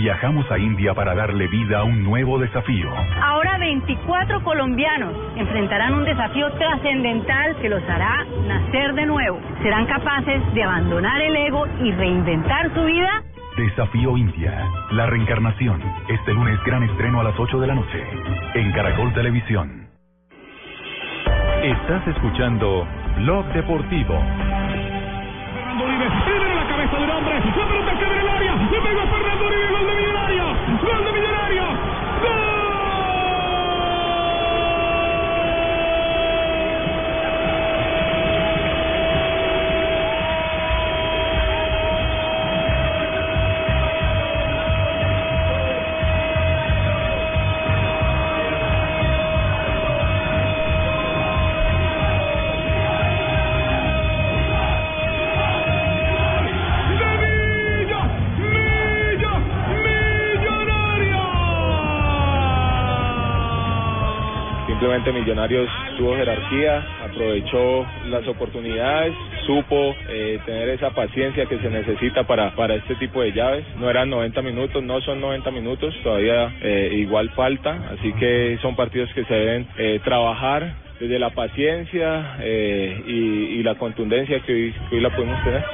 Viajamos a India para darle vida a un nuevo desafío. Ahora 24 colombianos enfrentarán un desafío trascendental que los hará nacer de nuevo. ¿Serán capaces de abandonar el ego y reinventar su vida? Desafío India. La reencarnación. Este lunes gran estreno a las 8 de la noche. En Caracol Televisión. Estás escuchando Blog Deportivo. Fernando Uribe, la cabeza de un hombre, la pelota que abre el área, le pegó Fernando Uribe, Millonarios tuvo jerarquía, aprovechó las oportunidades supo eh, tener esa paciencia que se necesita para, para este tipo de llaves. No eran 90 minutos, no son 90 minutos, todavía eh, igual falta, así que son partidos que se deben eh, trabajar desde la paciencia y, la contundencia que hoy la podemos tener.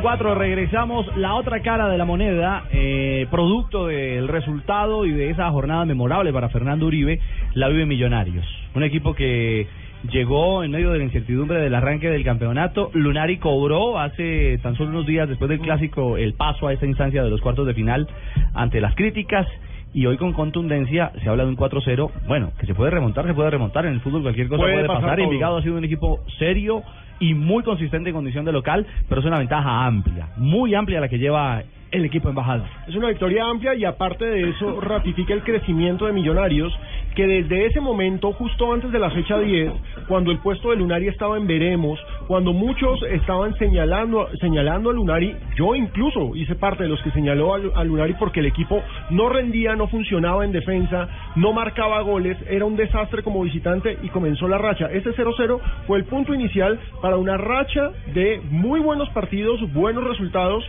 324, regresamos. La otra cara de la moneda, eh, producto del resultado y de esa jornada memorable para Fernando Uribe, la vive Millonarios. Un equipo que llegó en medio de la incertidumbre del arranque del campeonato. Lunari cobró hace tan solo unos días después del clásico el paso a esa instancia de los cuartos de final ante las críticas. Y hoy con contundencia se habla de un 4-0. Bueno, que se puede remontar, se puede remontar. En el fútbol cualquier cosa Puede puede, pasar pasar. Envigado ha sido un equipo serio y muy consistente en condición de local, pero es una ventaja amplia, muy amplia la que lleva el equipo embajador. Es una victoria amplia y aparte de eso ratifica el crecimiento de Millonarios que desde ese momento, justo antes de la fecha 10, cuando el puesto de Lunari estaba en veremos, cuando muchos estaban señalando, señalando a Lunari, yo incluso hice parte de los que señaló a, Lu- a Lunari porque el equipo no rendía, no funcionaba en defensa, no marcaba goles, era un desastre como visitante y comenzó la racha. Ese 0-0 fue el punto inicial para una racha de muy buenos partidos, buenos resultados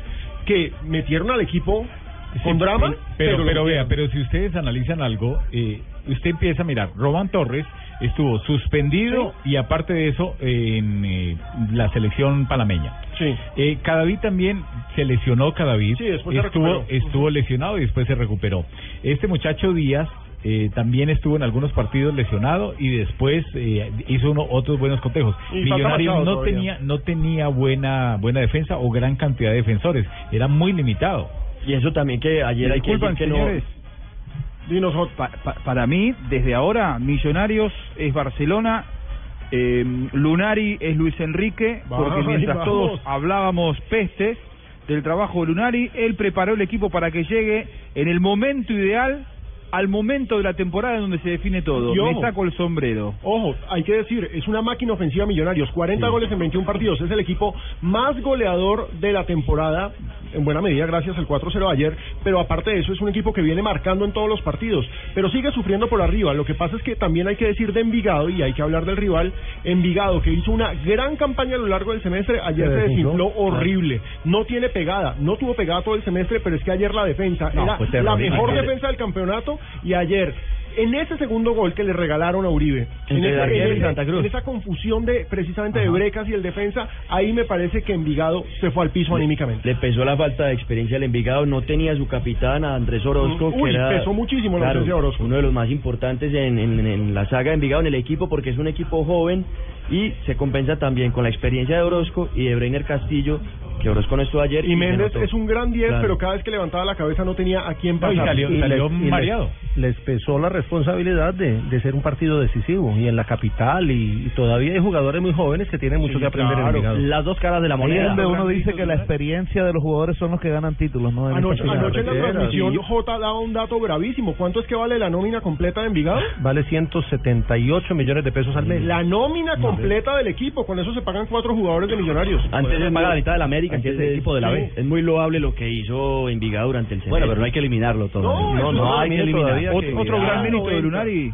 que metieron al equipo con drama, Eh, Pero, pero, vea, pero si ustedes analizan algo, eh, usted empieza a mirar, Román Torres estuvo suspendido y aparte de eso en eh, la selección panameña. Sí. Eh, Cadavid también se lesionó Cadavid, Sí, se estuvo, estuvo lesionado y después se recuperó. Este muchacho Díaz eh, también estuvo en algunos partidos lesionado y después eh, hizo uno, otros buenos cotejos. Y Millonarios no todavía. tenía no tenía buena buena defensa o gran cantidad de defensores, era muy limitado. Y eso también que ayer hay que Disculpan, decir que señores. Pa- pa- para mí, desde ahora, Millonarios es Barcelona, eh, Lunari es Luis Enrique, porque mientras vamos. todos hablábamos pestes del trabajo de Lunari, él preparó el equipo para que llegue en el momento ideal, al momento de la temporada en donde se define todo. Y Me saco el sombrero. Ojo, hay que decir, es una máquina ofensiva Millonarios, 40 goles en 21 partidos, es el equipo más goleador de la temporada, en buena medida gracias al 4-0 de ayer, pero aparte de eso es un equipo que viene marcando en todos los partidos, pero sigue sufriendo por arriba. Lo que pasa es que también hay que decir de Envigado, y hay que hablar del rival, Envigado, que hizo una gran campaña a lo largo del semestre, ayer Se desinfló. horrible, no tiene pegada, no tuvo pegada todo el semestre, pero es que ayer la defensa No, era la mejor defensa del campeonato, y ayer... En ese segundo gol que le regalaron a Uribe, en, ese- ese- Santa Cruz. en esa confusión de precisamente de Brecas y el defensa, ahí me parece que Envigado se fue al piso anímicamente. Le pesó la falta de experiencia al Envigado, no tenía su capitán a Andrés Orozco, Uy, que era pesó muchísimo la claro, ausencia de Orozco. uno de los más importantes en, en- en la saga de Envigado en el equipo, porque es un equipo joven y se compensa también con la experiencia de Orozco y de Breiner Castillo, que Orozco no estuvo ayer. Y se Méndez es un gran 10, Claro. pero cada vez que levantaba la cabeza no tenía a quién No, y pasar. salió- Y salió les- y les- mareado. Les pesó la responsabilidad de, de ser un partido decisivo y en la capital y, y todavía hay jugadores muy jóvenes que tienen mucho que aprender en Envigado. Las dos caras de la moneda. es donde uno dice que la experiencia de los jugadores son los que ganan títulos, ¿no? En Anoche, anoche en la transmisión Y- J daba un dato bravísimo. ¿Cuánto es que vale la nómina completa de Envigado? Vale 178 millones de pesos al mes. La nómina completa del equipo, con eso se pagan cuatro jugadores de Millonarios. Antes se es paga la mitad del América, que es el equipo de la sí, B. Es muy loable lo que hizo Envigado durante el semestre. Bueno, pero no hay que eliminarlo todo. No, no, eso no no hay que eliminar. Otro, Ah, gran mérito de 90. Lunari.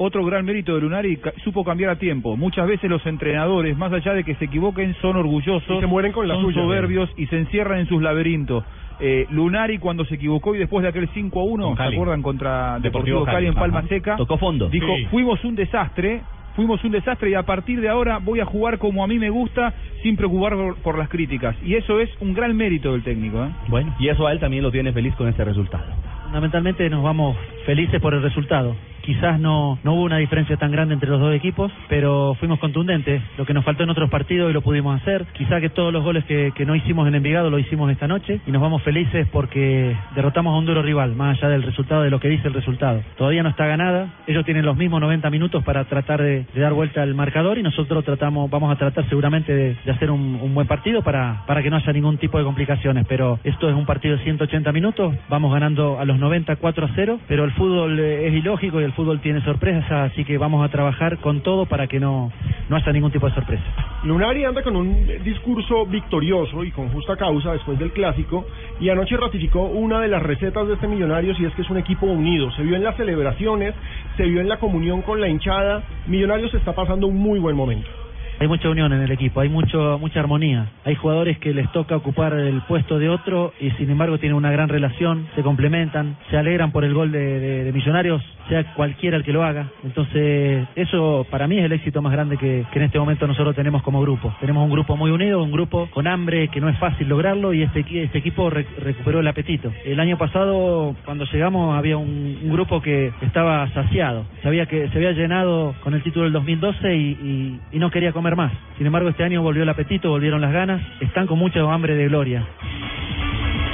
Otro gran mérito de Lunari ca- supo cambiar a tiempo. Muchas veces los entrenadores, más allá de que se equivoquen, son orgullosos, Y se mueren con la son suya, soberbios y se encierran en sus laberintos. Eh, Lunari cuando se equivocó y después de aquel 5 a 1, Con ¿se acuerdan? Contra Deportivo Deportivo Cali en Cali. Palma Ajá. Seca. Tocó fondo. Dijo, Sí. fuimos un desastre, fuimos un desastre y a partir de ahora voy a jugar como a mí me gusta sin preocupar por, por las críticas. Y eso es un gran mérito del técnico. ¿eh? Bueno, y eso a él también lo tiene feliz con este resultado. Fundamentalmente nos vamos felices por el resultado. Quizás no, no hubo una diferencia tan grande entre los dos equipos, pero fuimos contundentes. Lo que nos faltó en otros partidos y lo pudimos hacer. Quizás que todos los goles que, que no hicimos en Envigado lo hicimos esta noche y nos vamos felices porque derrotamos a un duro rival, más allá del resultado de lo que dice el resultado. Todavía no está ganada. Ellos tienen los mismos 90 minutos para tratar de, dar vuelta al marcador y nosotros tratamos, vamos a tratar seguramente de, hacer un, buen partido para, para que no haya ningún tipo de complicaciones. Pero esto es un partido de 180 minutos, vamos ganando a los 90 4 a 0, pero el fútbol eh, es ilógico y el fútbol tiene sorpresas, así que vamos a trabajar con todo para que no, no haya ningún tipo de sorpresa. Lunari anda con un discurso victorioso y con justa causa después del clásico y anoche ratificó una de las recetas de este Millonarios y es que es un equipo unido. Se vio en las celebraciones, se vio en la comunión con la hinchada. Millonarios está pasando un muy buen momento. Hay mucha unión en el equipo, hay mucho, mucha armonía. Hay jugadores que les toca ocupar el puesto de otro y sin embargo tienen una gran relación, se complementan, se alegran por el gol de, Millonarios, sea cualquiera el que lo haga. Entonces, eso para mí es el éxito más grande que, en este momento nosotros tenemos como grupo. Tenemos un grupo muy unido, un grupo con hambre que no es fácil lograrlo y este, este equipo re- recuperó el apetito. El año pasado, cuando llegamos, había un, un grupo que estaba saciado. Sabía que se había llenado con el título del 2012 y, y- y no quería comer más. Sin embargo, este año volvió el apetito, volvieron las ganas. Están con mucha hambre de gloria.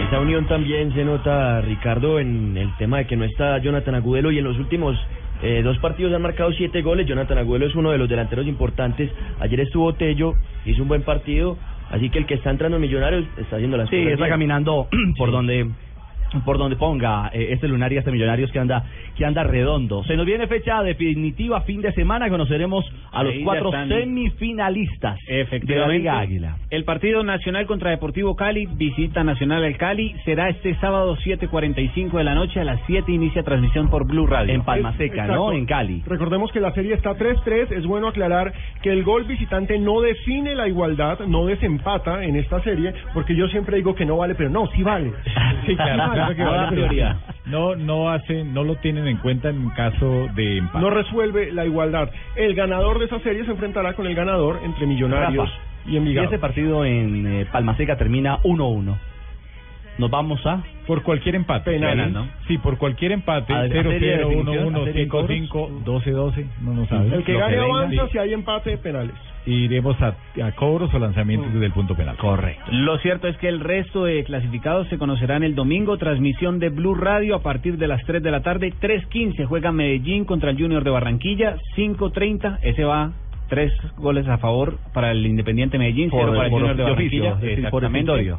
Esa unión también se nota, Ricardo, en el tema de que no está Jonathan Agudelo y en los últimos eh, dos partidos han marcado siete goles. Jonathan Agudelo es uno de los delanteros importantes. Ayer estuvo Tello, hizo un buen partido. Así que el que está entrando en Millonarios está haciendo las Sí, cosas está bien. caminando por donde por donde ponga eh, este lunario, este Millonarios que anda que anda redondo. Se nos viene fecha definitiva, fin de semana, conoceremos a los Ahí cuatro semifinalistas de la Efectivamente. Liga Águila. El partido nacional contra Deportivo Cali, visita nacional al Cali, será este sábado 7.45 de la noche. A las 7 inicia transmisión por Blue Radio. En Palma Seca, ¿no? En Cali. Recordemos que la serie está 3-3. Es bueno aclarar que el gol visitante no define la igualdad, no desempata en esta serie, porque yo siempre digo que no vale, pero no, sí vale. Sí, claro. Que vale, pero- No, no hacen, no lo tienen en cuenta en caso de empate. No resuelve la igualdad. El ganador de esa serie se enfrentará con el ganador entre Millonarios Rafa, y Envigado. ese partido en eh, Palma Seca termina 1-1. Nos vamos a por cualquier empate. Penales, Sí, ¿no? Sí, por cualquier empate. A- a 0 serie de 0 1 definición, a 1 serie de 5 cobros. 5 12 12, no nos sabe. El que gane avanza Sí. si hay empate penales. Iremos a, a cobros o lanzamientos desde el punto penal. Correcto. Lo cierto es que el resto de clasificados se conocerán el domingo. Transmisión de Blue Radio a partir de las 3 de la tarde. 3.15 juega Medellín contra el Junior de Barranquilla. 5.30, ese va. Tres goles a favor para el Independiente Medellín, Por- cero para el por Junior de de oficio, Barranquilla. es por Exactamente. escritorio.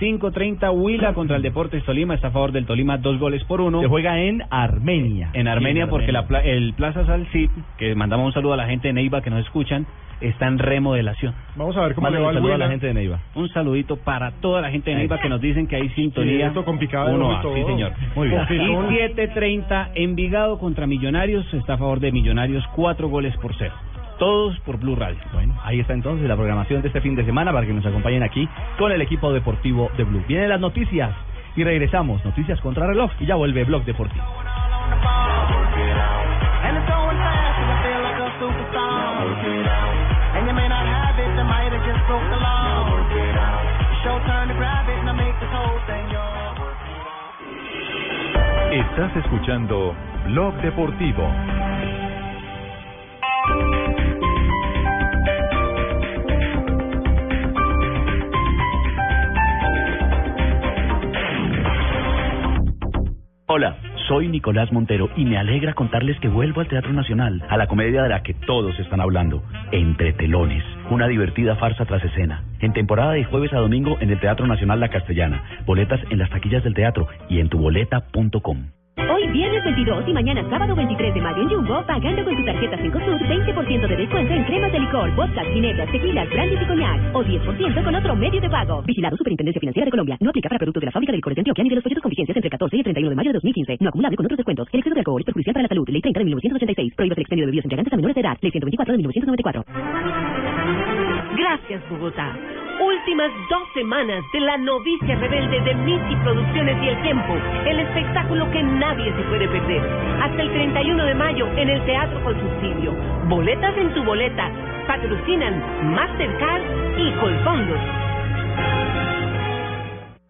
5.30 Huila contra el Deportes Tolima, está a favor del Tolima, dos goles por uno. Se juega en Armenia. En Armenia Sí, en porque la el Plaza Salcid, que mandamos un saludo a la gente de Neiva que nos escuchan, está en remodelación. Vamos a ver cómo le Mándale va al saludo a la gente de Neiva. Un saludito para toda la gente de Neiva que nos dicen que hay sintonía. picada de Uno A, sí señor. Muy bien. Y 7.30 Envigado contra Millonarios, está a favor de Millonarios, cuatro goles por cero. Todos por Blue Radio. Bueno, ahí está entonces la programación de este fin de semana para que nos acompañen aquí con el equipo deportivo de Blue. Vienen las noticias y regresamos. Noticias contra reloj y ya vuelve Blog Deportivo. Estás escuchando Blog Deportivo. Hola, soy Nicolás Montero y me alegra contarles que vuelvo al Teatro Nacional, a la comedia de la que todos están hablando, Entre Telones, una divertida farsa tras escena. En temporada de jueves a domingo en el Teatro Nacional La Castellana. Boletas en las taquillas del teatro y en tuboleta.com. Hoy viernes 22 y mañana sábado 23 de mayo en Jumbo, pagando con tu tarjeta 5Sud, 20% de descuento en cremas de licor, vodka, ginebras, tequilas, brandies y coñac. O 10% con otro medio de pago. Vigilado Superintendencia Financiera de Colombia. No aplica para productos de la fábrica de licores de Antioquia ni de los folletos con vigencias entre el 14 y el 31 de mayo de 2015. No acumulable con otros descuentos. El exceso de alcohol es perjudicial para la salud. Ley 30 de 1986. Prohíbe el expendio de bebidas embriagantes a menores de edad. Ley 124 de 1994. Gracias, Bogotá. Últimas dos semanas de la novicia rebelde de Miti Producciones y El Tiempo, el espectáculo que nadie se puede perder. Hasta el 31 de mayo en el Teatro con Subsidio. Boletas en tu boleta. Patrocinan Mastercard y Colfondos.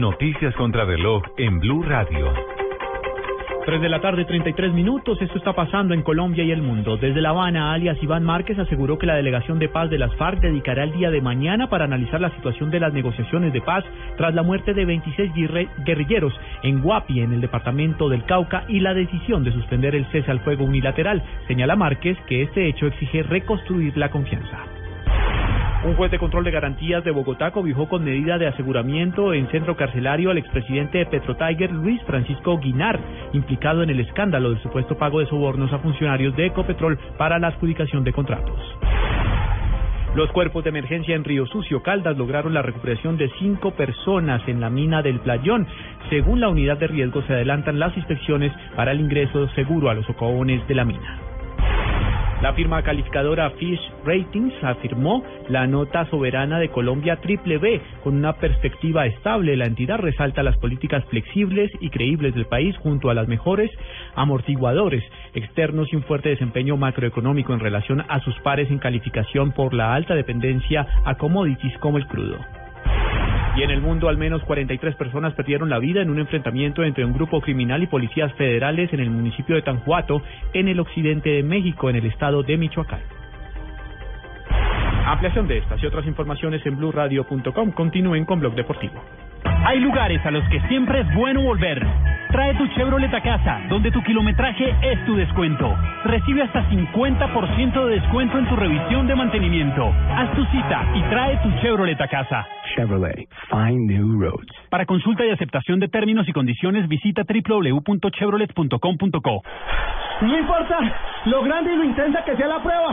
Noticias contra reloj en Blue Radio. 3 de la tarde, 33 minutos. Esto está pasando en Colombia y el mundo. Desde La Habana, alias Iván Márquez aseguró que la delegación de paz de las FARC dedicará el día de mañana para analizar la situación de las negociaciones de paz tras la muerte de 26 guerre- guerrilleros en Guapi, en el departamento del Cauca, y la decisión de suspender el cese al fuego unilateral. Señala Márquez que este hecho exige reconstruir la confianza. Un juez de control de garantías de Bogotá cobijó con medida de aseguramiento en centro carcelario al expresidente de Petrotiger, Luis Francisco Guinar, implicado en el escándalo del supuesto pago de sobornos a funcionarios de Ecopetrol para la adjudicación de contratos. Los cuerpos de emergencia en Río Sucio, Caldas, lograron la recuperación de cinco personas en la mina del Playón. Según la unidad de riesgo, se adelantan las inspecciones para el ingreso seguro a los socavones de la mina. La firma calificadora Fish Ratings afirmó la nota soberana de Colombia triple B con una perspectiva estable. La entidad resalta las políticas flexibles y creíbles del país junto a las mejores amortiguadores externos y un fuerte desempeño macroeconómico en relación a sus pares en calificación por la alta dependencia a commodities como el crudo. Y en el mundo al menos 43 personas perdieron la vida en un enfrentamiento entre un grupo criminal y policías federales en el municipio de Tanjuato, en el occidente de México, en el estado de Michoacán. Ampliación de estas y otras informaciones en blueradio.com. Continúen con Blog Deportivo. Hay lugares a los que siempre es bueno volver. Trae tu Chevrolet a casa, donde tu kilometraje es tu descuento. Recibe hasta 50% de descuento en tu revisión de mantenimiento. Haz tu cita y trae tu Chevrolet a casa. Chevrolet, find new roads. Para consulta y aceptación de términos y condiciones, visita www.chevrolet.com.co. No importa lo grande y lo intensa que sea la prueba.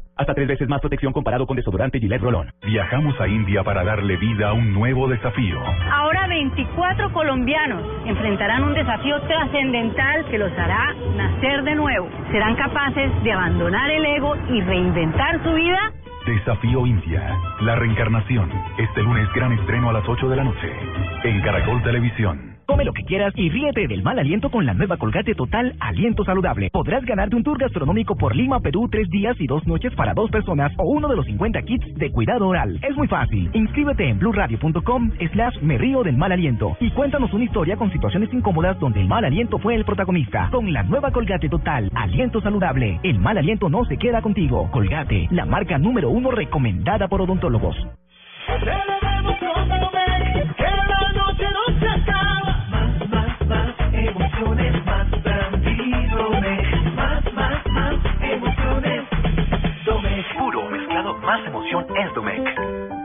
Hasta tres veces más protección comparado con desodorante Gillette Rolón. Viajamos a India para darle vida a un nuevo desafío. Ahora 24 colombianos enfrentarán un desafío trascendental que los hará nacer de nuevo. ¿Serán capaces de abandonar el ego y reinventar su vida? Desafío India. La reencarnación. Este lunes gran estreno a las 8 de la noche. En Caracol Televisión. Come lo que quieras y ríete del mal aliento con la nueva Colgate Total Aliento Saludable. Podrás ganarte un tour gastronómico por Lima, Perú, tres días y dos noches para dos personas o uno de los 50 kits de cuidado oral. Es muy fácil. Inscríbete en blurradio.com slash me río del mal aliento y cuéntanos una historia con situaciones incómodas donde el mal aliento fue el protagonista. Con la nueva Colgate Total Aliento Saludable, el mal aliento no se queda contigo. Colgate, la marca número uno recomendada por odontólogos. Más emoción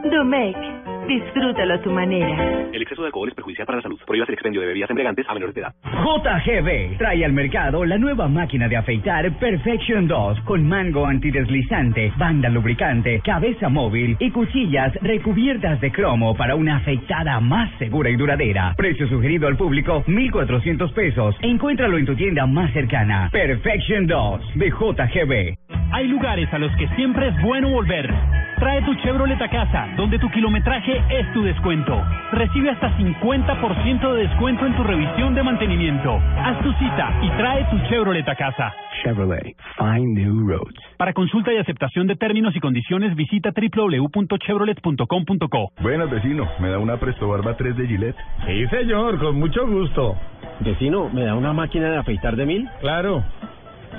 es Domec. Disfrútalo a tu manera. El exceso de alcohol es perjudicial para la salud. Prohíbas el expendio de bebidas embriagantes a menores de edad. JGB trae al mercado la nueva máquina de afeitar Perfection 2 con mango antideslizante, banda lubricante, cabeza móvil y cuchillas recubiertas de cromo para una afeitada más segura y duradera. Precio sugerido al público 1.400 pesos. Encuéntralo en tu tienda más cercana. Perfection 2 de JGB. Hay lugares a los que siempre es bueno volver. Trae tu Chevrolet a casa, donde tu kilometraje es tu descuento. Recibe hasta 50% de descuento en tu revisión de mantenimiento. Haz tu cita y trae tu Chevrolet a casa. Chevrolet, find new roads. Para consulta y aceptación de términos y condiciones, visita www.chevrolet.com.co. Buenas, vecino. ¿Me da una Presto Barba 3 de Gillette? Sí, señor, con mucho gusto. Vecino, ¿me da una máquina de afeitar de mil? Claro.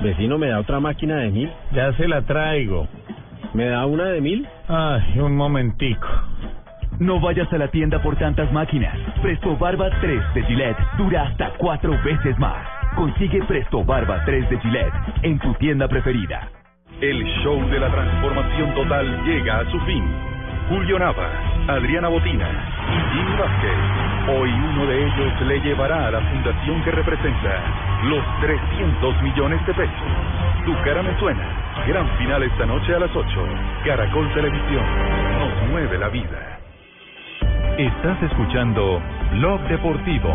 Vecino, ¿me da otra máquina de mil? Ya se la traigo. ¿Me da una de mil? Ay, un momentico. No vayas a la tienda por tantas máquinas. Presto Barba 3 de Gillette dura hasta cuatro veces más. Consigue Presto Barba 3 de Gillette en tu tienda preferida. El show de la transformación total llega a su fin. Julio Nava, Adriana Botina y Jimmy Vázquez. Hoy uno de ellos le llevará a la fundación que representa los 300 millones de pesos. Tu cara me suena. Gran final esta noche a las 8. Caracol Televisión. Nos mueve la vida. Estás escuchando Blog Deportivo.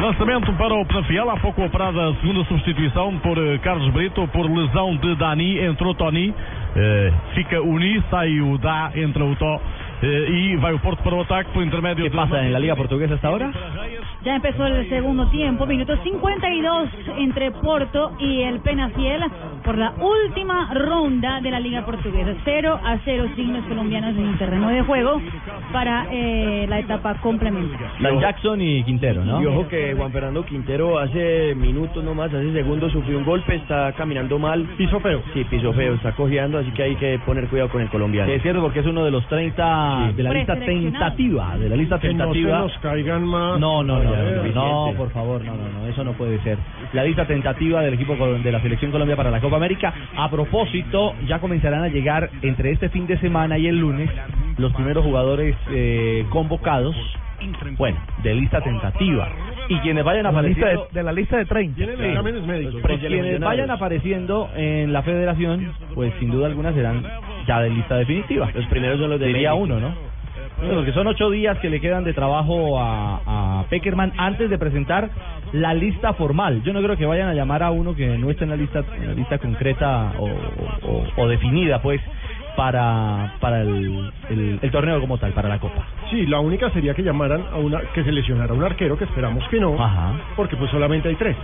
Lançamento para o Penafiel, há pouco operada a segunda substituição por eh, Carlos Brito, por lesão de Dani, entrou Tony, eh, fica Uni, sai o Dá, entra o Tó eh, e vai o Porto para o ataque por intermédio ¿Qué de... pasa en la Liga Portuguesa hasta ahora? Ya empezó el segundo tiempo, minuto 52 entre Porto y el Penafiel por la última ronda de la Liga Portuguesa. 0 a 0 signos colombianos en el terreno de juego para eh, la etapa complementaria. San Jackson y Quintero, ¿no? Y ojo que Juan Fernando Quintero hace minutos nomás, hace segundos sufrió un golpe, está caminando mal. Piso feo. Sí, piso feo, está cojeando, así que hay que poner cuidado con el colombiano. Sí, es cierto porque es uno de los 30 de la lista tentativa, de la lista Que no se tentativa. nos caigan más. No, no, no, no, por favor, no, no, no, eso no puede ser. La lista tentativa del equipo col- de la selección Colombia para la Copa América. A propósito, ya comenzarán a llegar entre este fin de semana y el lunes los primeros jugadores eh, convocados. Bueno, de lista tentativa. Y quienes vayan La lista apareciendo de- la lista de 30. Tienen exámenes médicos. Pues quienes vayan apareciendo en la federación, pues sin duda alguna serán ya de lista definitiva. Los primeros son los de Diría México. uno, ¿no? Bueno, Porque son ocho días que le quedan de trabajo a, a Peckerman antes de presentar la lista formal. Yo no creo que vayan a llamar a uno que no esté en la lista, en la lista concreta o, o- o definida, pues, para, para el, el- el torneo como tal, para la Copa. Sí, la única sería que llamaran a una, que se lesionara un arquero, que esperamos que no, porque pues solamente hay tres.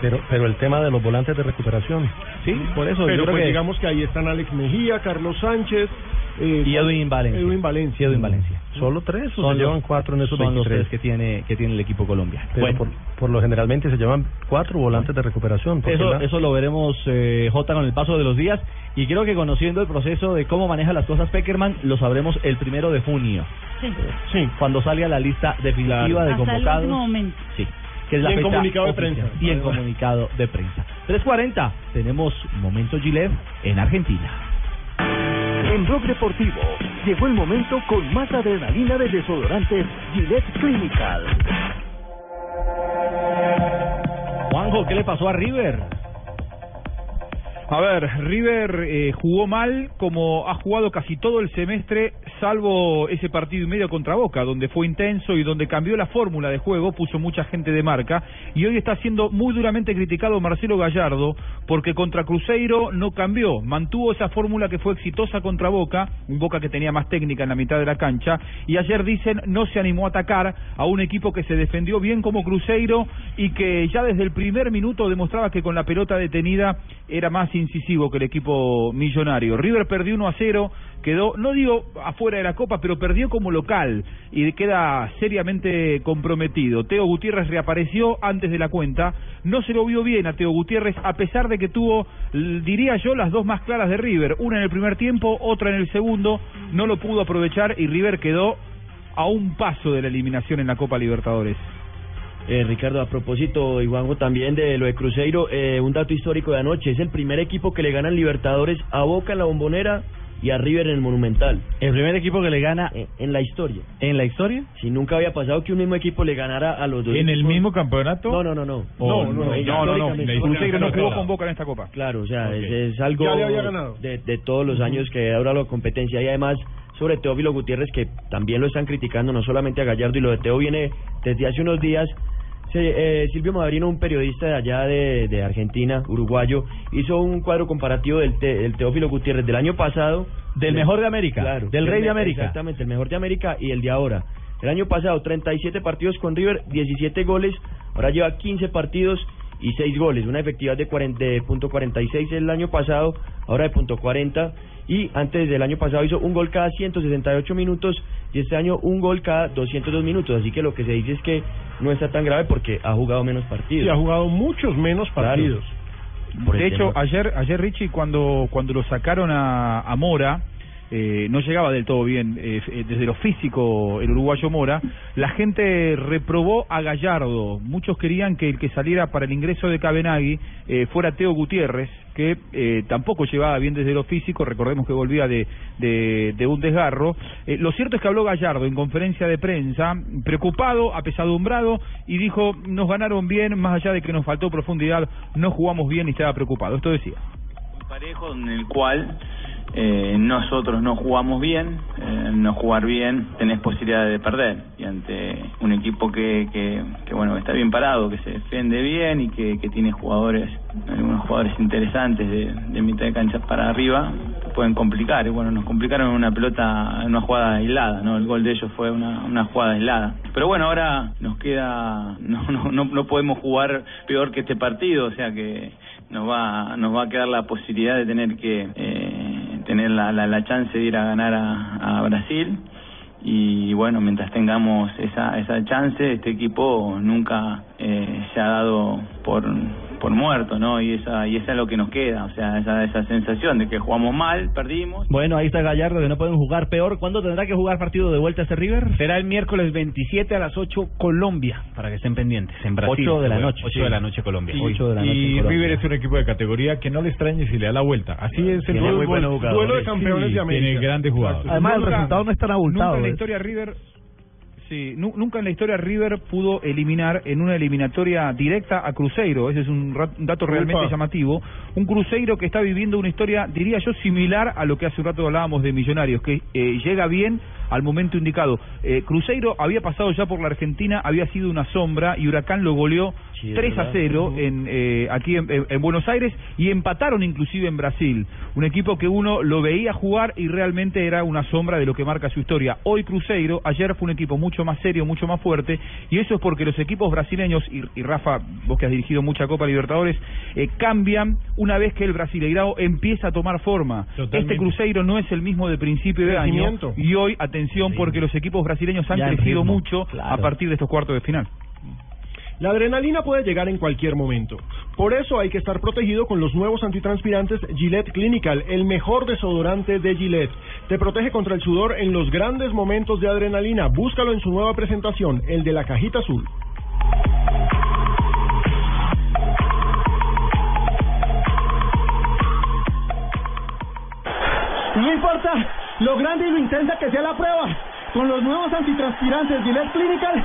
Pero, pero el tema de los volantes de recuperación. Sí, por eso Pero yo creo pues que digamos que ahí están Alex Mejía, Carlos Sánchez eh, y Edwin Valencia. Edwin Valencia. Sí, Edwin Valencia. ¿Solo tres o Son se llevan los- cuatro en esos son los 23? tres que tiene que tiene el equipo Colombia. Pero Bueno. por, por lo generalmente se llevan cuatro volantes de recuperación. Eso, la- eso lo veremos, eh, J, con el paso de los días. Y creo que conociendo el proceso de cómo maneja las cosas Peckerman, lo sabremos el primero de junio. Sí. Cuando salga la lista definitiva de Hasta el convocados. último momento. Sí. Que es la Y en fecha comunicado de oficial. prensa. Y en comunicado de prensa. 3.40, tenemos Momento Gillette en Argentina. En Blog Deportivo llegó el momento con más adrenalina de desodorantes Gillette Clinical. Juanjo, ¿qué le pasó a River? A ver, River eh, jugó mal como ha jugado casi todo el semestre, salvo ese partido y medio contra Boca, donde fue intenso y donde cambió la fórmula de juego, puso mucha gente de marca, y hoy está siendo muy duramente criticado Marcelo Gallardo, porque contra Cruzeiro no cambió, mantuvo esa fórmula que fue exitosa contra Boca, un Boca que tenía más técnica en la mitad de la cancha, y ayer dicen no se animó a atacar a un equipo que se defendió bien como Cruzeiro y que ya desde el primer minuto demostraba que con la pelota detenida era más incisivo que el equipo millonario. River perdió 1 a 0, quedó, no digo afuera de la Copa, pero perdió como local y queda seriamente comprometido. Teo Gutiérrez reapareció antes de la cuenta, no se lo vio bien a Teo Gutiérrez, a pesar de que tuvo, diría yo, las dos más claras de River, una en el primer tiempo, otra en el segundo, no lo pudo aprovechar y River quedó a un paso de la eliminación en la Copa Libertadores. Eh, Ricardo, a propósito, y Juanjo también de lo de Cruzeiro, eh, un dato histórico de anoche, es el primer equipo que le ganan Libertadores a Boca en la Bombonera y a River en el Monumental. El primer equipo que le gana en, en la historia. ¿En la historia? Si nunca había pasado que un mismo equipo le ganara a los dos. ¿En el equipos. mismo campeonato? No, no, no, no. Oh, no, no, no, No, no, no. no jugó con Boca en esta Copa. Claro, o sea, Ok. es, es algo Ya le había ganado. De, de todos los años que ahora la competencia y además sobre Teófilo Gutiérrez que también lo están criticando, no solamente a Gallardo y lo de Teo viene desde hace unos días. Eh, Silvio Mavrino, un periodista de allá de, de Argentina, uruguayo, hizo un cuadro comparativo del, Te- del Teófilo Gutiérrez del año pasado. Del mejor de América, Claro, del rey de América. Exactamente, el mejor de América y el de ahora. El año pasado, 37 partidos con River, 17 goles. Ahora lleva 15 partidos y 6 goles. Una efectividad de, 40, de punto .46 el año pasado, ahora de punto .40. Y antes del año pasado hizo un gol cada 168 minutos y este año un gol cada 202 minutos. Así que lo que se dice es que no está tan grave porque ha jugado menos partidos. Y ha jugado muchos menos partidos. De hecho, ayer, ayer Richie, cuando, cuando lo sacaron a, a Mora, eh, no llegaba del todo bien eh, eh, desde lo físico el uruguayo Mora, la gente reprobó a Gallardo. Muchos querían que el que saliera para el ingreso de Cabenagui eh, fuera Teo Gutiérrez, que eh, tampoco llevaba bien desde lo físico, recordemos que volvía de, de, de un desgarro. Eh, lo cierto es que habló Gallardo en conferencia de prensa, preocupado, apesadumbrado, y dijo, nos ganaron bien, más allá de que nos faltó profundidad, no jugamos bien y estaba preocupado. Esto decía. parejo en el cual eh, nosotros no jugamos bien, eh, no jugar bien, tenés posibilidad de perder. Y ante un equipo que, que, que, bueno, está bien parado, que se defiende bien y que, que tiene jugadores, algunos jugadores interesantes de, mitad de cancha para arriba, pueden complicar. Y bueno, nos complicaron en una pelota, en una jugada aislada, ¿no? El gol de ellos fue una, una jugada aislada. Pero bueno, ahora nos queda, no, no, no, no podemos jugar peor que este partido, o sea que nos va, nos va a quedar la posibilidad de tener que eh, tener la, la, la chance de ir a ganar a, a Brasil. Y bueno, mientras tengamos esa, esa chance, este equipo nunca eh, se ha dado por, por muerto, ¿no? Y esa, y esa es lo que nos queda, o sea, esa, esa sensación de que jugamos mal, perdimos. Bueno, ahí está Gallardo, que no pueden jugar peor. ¿Cuándo tendrá que jugar partido de vuelta este River? Será el miércoles 27 a las 8 Colombia, para que estén pendientes, en Brasil. 8 de la noche. 8 de la noche Colombia. Y, 8 de la noche y Colombia. River es un equipo de categoría que no le extrañe si le da la vuelta. Así es el jugadores. Duelo de campeones Sí, de América. Tiene grandes jugadores. Además, el resultado no es tan abultado. Nunca en la ¿eh? historia River Sí, nu- nunca en la historia River pudo eliminar en una eliminatoria directa a Cruzeiro. Ese es un, dato realmente llamativo. Un Cruzeiro que está viviendo una historia, diría yo, similar a lo que hace un rato hablábamos de Millonarios, que eh, llega bien al momento indicado. Eh, Cruzeiro había pasado ya por la Argentina, había sido una sombra y Huracán lo goleó Sí, es 3 a verdad. 0 en, eh, aquí en, en- en Buenos Aires y empataron inclusive en Brasil. Un equipo que uno lo veía jugar y realmente era una sombra de lo que marca su historia. Hoy Cruzeiro, ayer fue un equipo mucho más serio, mucho más fuerte y eso es porque los equipos brasileños, y, y Rafa, vos que has dirigido mucha Copa Libertadores, eh, cambian una vez que el Brasileirao empieza a tomar forma. Totalmente. Este Cruzeiro no es el mismo de principio de año y hoy, atención, porque los equipos brasileños han Ya crecido ritmo, mucho claro. a partir de estos cuartos de final. La adrenalina puede llegar en cualquier momento. Por eso hay que estar protegido con los nuevos antitranspirantes Gillette Clinical, el mejor desodorante de Gillette. Te protege contra el sudor en los grandes momentos de adrenalina. Búscalo en su nueva presentación, el de la cajita azul. No importa lo grande y lo intensa que sea la prueba. Con los nuevos antitranspirantes Gillette Clinical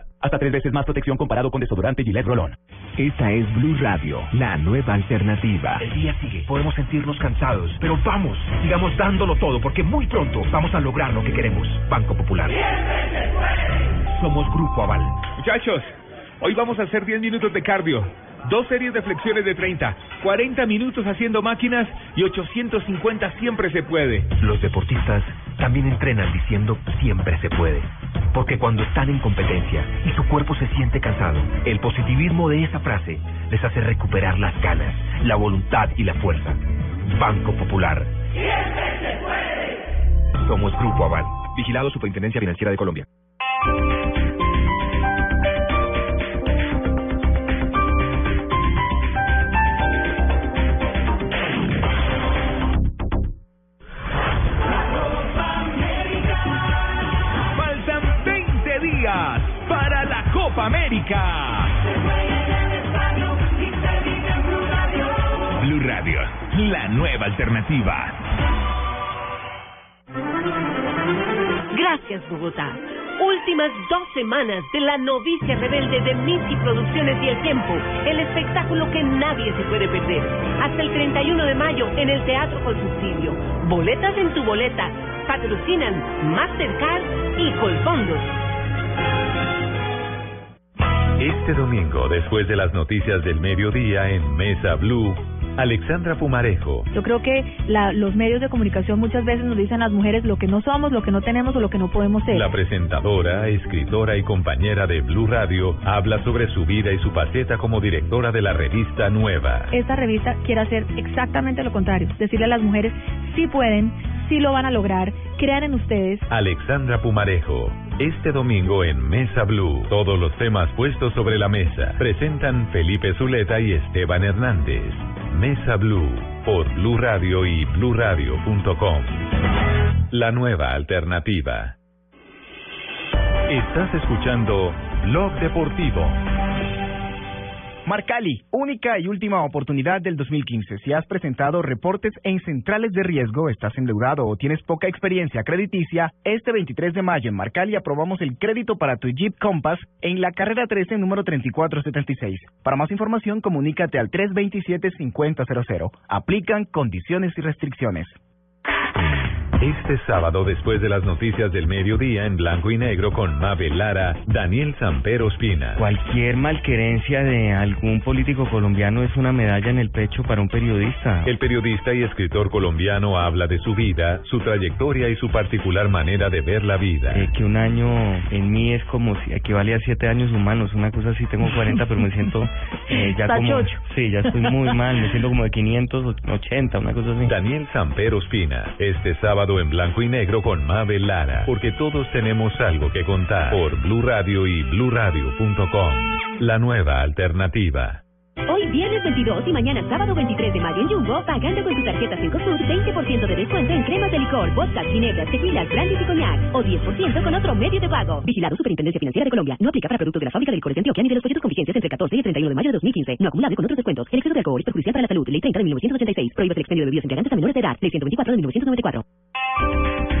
Hasta tres veces más protección comparado con desodorante Gillette Rolón. Esta es Blue Radio, la nueva alternativa. El día sigue, podemos sentirnos cansados, pero vamos, sigamos dándolo todo porque muy pronto vamos a lograr lo que queremos. Banco Popular. Somos Grupo Aval. Muchachos, hoy vamos a hacer 10 minutos de cardio, dos series de flexiones de 30, 40 minutos haciendo máquinas y 850 siempre se puede. Los deportistas también entrenan diciendo siempre se puede. Porque cuando están en competencia y su cuerpo se siente cansado, el positivismo de esa frase les hace recuperar las ganas, la voluntad y la fuerza. Banco Popular. Somos Grupo Aval. Vigilado Superintendencia Financiera de Colombia. Copa América. Blue Radio, la nueva alternativa. Gracias, Bogotá. Últimas dos semanas de la novicia rebelde de Missy Producciones y El Tiempo, el espectáculo que nadie se puede perder. Hasta el 31 de mayo en el Teatro con Subsidio. Boletas en tu boleta. Patrocinan Mastercard y Colfondos. Este domingo, después de las noticias del mediodía en Mesa Blue, Alexandra Pumarejo, Yo creo que la- los medios de comunicación muchas veces nos dicen a las mujeres lo que no somos, lo que no tenemos o lo que no podemos ser. la presentadora, escritora y compañera de Blue Radio, habla sobre su vida y su faceta como directora de la revista Nueva. Esta revista quiere hacer exactamente lo contrario, decirle a las mujeres sí pueden, sí lo van a lograr, crean en ustedes. Alexandra Pumarejo. Este domingo en Mesa Blue, todos los temas puestos sobre la mesa. Presentan Felipe Zuleta y Esteban Hernández. Mesa Blue por Blue Radio y bluradio.com. La nueva alternativa. Estás escuchando Blog Deportivo. Marcali, única y última oportunidad del 2015. Si has presentado reportes en centrales de riesgo, estás endeudado o tienes poca experiencia crediticia, este 23 de mayo en Marcali aprobamos el crédito para tu Jeep Compass en la carrera 13, número 3476. Para más información, comunícate al 327-5000. Aplican condiciones y restricciones. Este sábado, después de las noticias del mediodía en blanco y negro con Mabel Lara, Daniel Sampero Espina. Cualquier malquerencia de algún político colombiano es una medalla en el pecho para un periodista. El periodista y escritor colombiano habla de su vida, su trayectoria y su particular manera de ver la vida. Eh, que un año en mí es como si equivale a siete años humanos, una cosa así, tengo 40, pero me siento eh, ya como... Sí, ya estoy muy mal, me siento como de 580, una cosa así. Daniel Sampero Espina, este sábado en blanco y negro con Mabel Lara, porque todos tenemos algo que contar por Blue Radio y bluradio.com. La nueva alternativa. Hoy viernes 22 y mañana sábado 23 de mayo en Jumbo, pagando con tu tarjeta Cencosud, 20% de descuento en cremas de licor, vodka, ginebras, tequilas, brandies y coñac. O 10% con otro medio de pago. Vigilado Superintendencia Financiera de Colombia. No aplica para productos de la fábrica de licores de Antioquia ni de los proyectos con vigencias entre 14 y el 31 de mayo de 2015. No acumulable con otros descuentos. El exceso de alcohol es perjudicial para la salud. Ley 30 de 1986. Prohíbe el expendio de bebidas embriagantes a menores de edad. Ley 124 de 1994.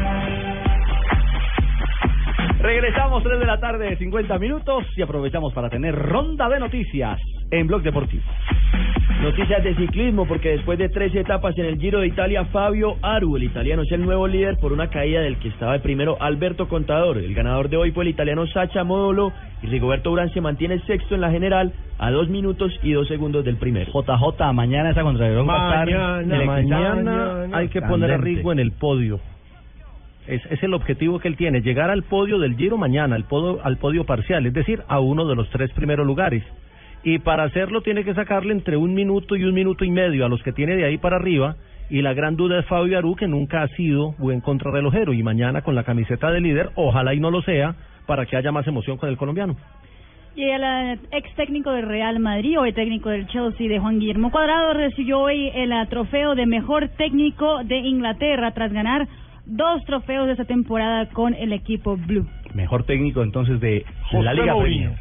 Regresamos 3 de la tarde, 50 minutos y aprovechamos para tener ronda de noticias en Blog Deportivo. Noticias de ciclismo, porque después de tres etapas en el Giro de Italia, Fabio Aru, el italiano, es el nuevo líder por una caída del que estaba el primero Alberto Contador. El ganador de hoy fue el italiano Sacha Modolo y Rigoberto Urán se mantiene sexto en la general a dos minutos y dos segundos del primero. JJ, mañana esa contrarreloj va a estar Mañana, mañana hay que poner a. Rigo en el podio. Es, es el objetivo que él tiene, llegar al podio del Giro mañana, al podio, al podio parcial, es decir, a uno de los tres primeros lugares. Y para hacerlo tiene que sacarle entre un minuto y un minuto y medio a los que tiene de ahí para arriba. Y la gran duda es Fabio Aru, que nunca ha sido buen contrarrelojero. Y mañana con la camiseta de líder, ojalá y no lo sea, para que haya más emoción con el colombiano. Y el eh, ex técnico del Real Madrid, hoy técnico del Chelsea, de Juan Guillermo Cuadrado, recibió hoy el eh, trofeo de mejor técnico de Inglaterra tras ganar dos trofeos de esta temporada con el equipo Blue. Mejor técnico entonces de la Liga Premier.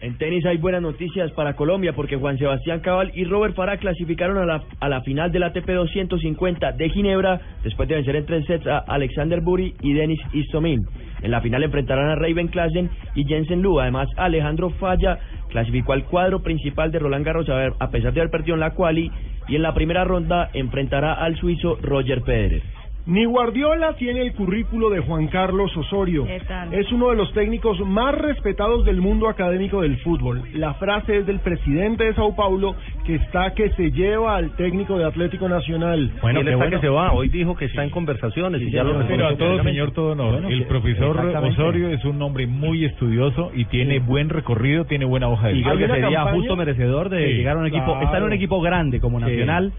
En tenis hay buenas noticias para Colombia porque Juan Sebastián Cabal y Robert Farah clasificaron a la, a la final del ATP 250 de Ginebra después de vencer en tres sets a Alexander Buri y Denis Istomin. En la final enfrentarán a Raven Klassen y Jensen Lu. Además, Alejandro Falla clasificó al cuadro principal de Roland Garros a, ver- a pesar de haber perdido en la quali y en la primera ronda enfrentará al suizo Roger Federer. Ni Guardiola tiene el currículo de Juan Carlos Osorio. ¿Qué tal? Es uno de los técnicos más respetados del mundo académico del fútbol. La frase es del presidente de Sao Paulo que está que se lleva al técnico de Atlético Nacional. Bueno, está está que se va. Hoy dijo que está en conversaciones y ya lo Pero a todo señor, todo no. Bueno, el profesor. Osorio es un hombre muy estudioso y tiene buen recorrido, tiene buena hoja de Y vida. creo que sería justo merecedor de Sí, llegar a un equipo, claro. estar en un equipo grande como Sí. Nacional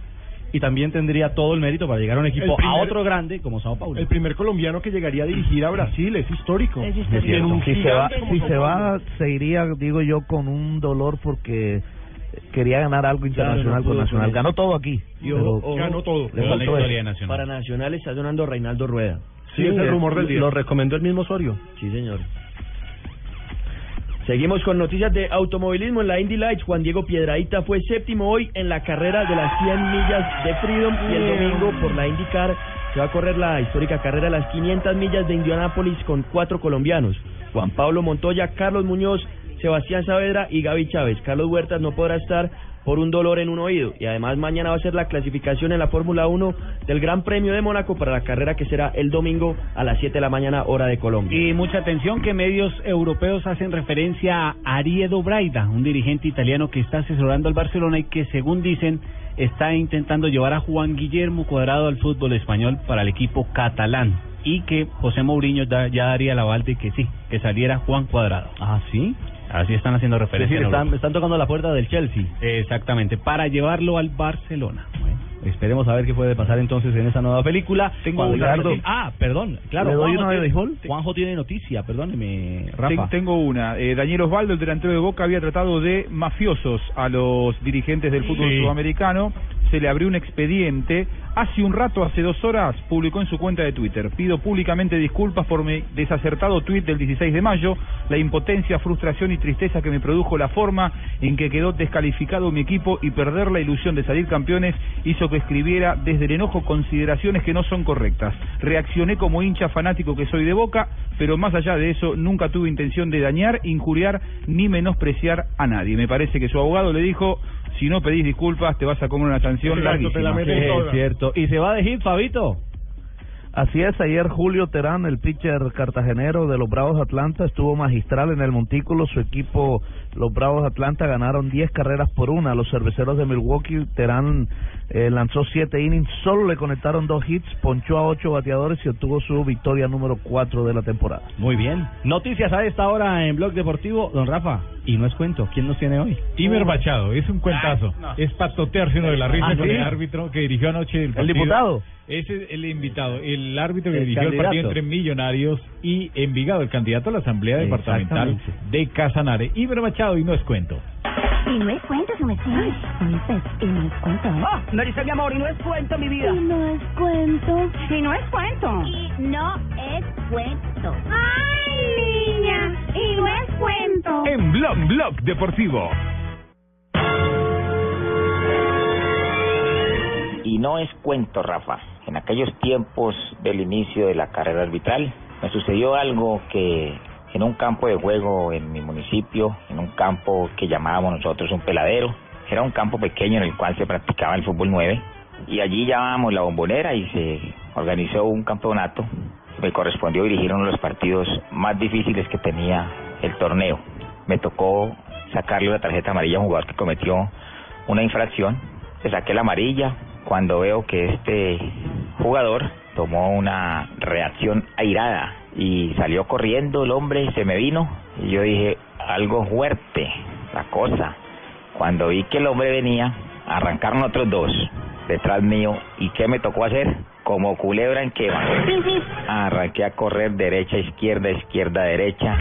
y también tendría todo el mérito para llegar a un equipo primer- a otro grande como Sao Paulo. El primer colombiano que llegaría a dirigir a Brasil es histórico. Es un Si se va, si se va, se iría, digo yo, con un dolor porque quería ganar algo internacional no con Nacional. Ganó todo aquí. Ojo, ganó todo. le faltó eso. Para Nacional está sonando Reinaldo Rueda. Sí, es el rumor del día. Lo recomendó el mismo Osorio. Sí, señor. Seguimos con noticias de automovilismo en la Indy Lights. Juan Diego Piedraíta fue séptimo hoy en la carrera de las 100 millas de Freedom y el domingo por la IndyCar se va a correr la histórica carrera de las 500 millas de Indianápolis con cuatro colombianos. Juan Pablo Montoya, Carlos Muñoz, Sebastián Saavedra y Gaby Chávez. Carlos Huertas no podrá estar por un dolor en un oído. Y además mañana va a ser la clasificación en la Fórmula 1 del Gran Premio de Mónaco para la carrera que será el domingo a las 7 de la mañana hora de Colombia. Y mucha atención que medios europeos hacen referencia a Ariedo Braida, un dirigente italiano que está asesorando al Barcelona y que según dicen está intentando llevar a Juan Guillermo Cuadrado al fútbol español para el equipo catalán y que José Mourinho da- ya daría el aval de que sí, que saliera Juan Cuadrado. Ah, sí. Así están haciendo Es referencia. decir, en están, tocando la puerta del Chelsea. Exactamente, para llevarlo al Barcelona. Bueno. esperemos a ver qué puede pasar entonces en esa nueva película. Tengo una- Ah, perdón, claro. ¿Le doy Juanjo una de tiene- béisbol? Juanjo tiene noticia, perdóneme, Rafa. Ten- Tengo una. Eh, Daniel Osvaldo, el delantero de Boca, había tratado de mafiosos a los dirigentes del fútbol Sí. sudamericano. Se le abrió un expediente. Hace un rato, hace dos horas, publicó en su cuenta de Twitter. Pido públicamente disculpas por mi desacertado tuit del 16 de mayo. La impotencia, frustración y tristeza que me produjo la forma en que quedó descalificado mi equipo y perder la ilusión de salir campeones hizo que escribiera desde el enojo consideraciones que no son correctas. Reaccioné como hincha fanático que soy de Boca, pero más allá de eso nunca tuve intención de dañar, injuriar ni menospreciar a nadie. Me parece que su abogado le dijo, si no pedís disculpas te vas a comer una sanción larguísima. Es cierto. ¿Y se va de hit, Fabito? Así es, ayer Julio Terán, el pitcher cartagenero de los Bravos de Atlanta, estuvo magistral en el montículo. Su equipo, los Bravos de Atlanta, ganaron 10 carreras por una. Los cerveceros de Milwaukee, Terán eh, lanzó 7 innings, solo le conectaron dos hits, ponchó a 8 bateadores y obtuvo su victoria número 4 de la temporada. Muy bien. Noticias a esta hora en Blog Deportivo. Don Rafa, y no es cuento. ¿Quién nos tiene hoy? Imer Machado, es un cuentazo. Es patotearse uno de la risa Ah, con ¿sí? el árbitro que dirigió anoche el partido. diputado? Ese es el invitado, el árbitro que El dirigió el partido entre Millonarios y Envigado, el candidato a la Asamblea Departamental de Casanare. Iber Machado, y no es cuento. Y no es cuento, su merced. Y no es cuento. Oh, me dice mi amor, y no es cuento, mi vida. Y no es cuento. Y no es cuento. Y no es cuento. ¡Ay, niña! Y no es cuento. En Blog Blog Deportivo. Y no es cuento, Rafa. En aquellos tiempos del inicio de la carrera arbitral, me sucedió algo que en un campo de juego en mi municipio, en un campo que llamábamos nosotros un peladero, era un campo pequeño en el cual se practicaba el fútbol 9, y allí llamábamos la bombonera y se organizó un campeonato. Me correspondió dirigir uno de los partidos más difíciles que tenía el torneo. Me tocó sacarle una tarjeta amarilla a un jugador que cometió una infracción. Le saqué la amarilla cuando veo que este jugador tomó una reacción airada y salió corriendo el hombre, se me vino y yo dije, algo fuerte la cosa. Cuando vi que el hombre venía, arrancaron otros dos detrás mío y ¿qué me tocó hacer? Como culebra en que arranqué a correr derecha, izquierda, izquierda, derecha.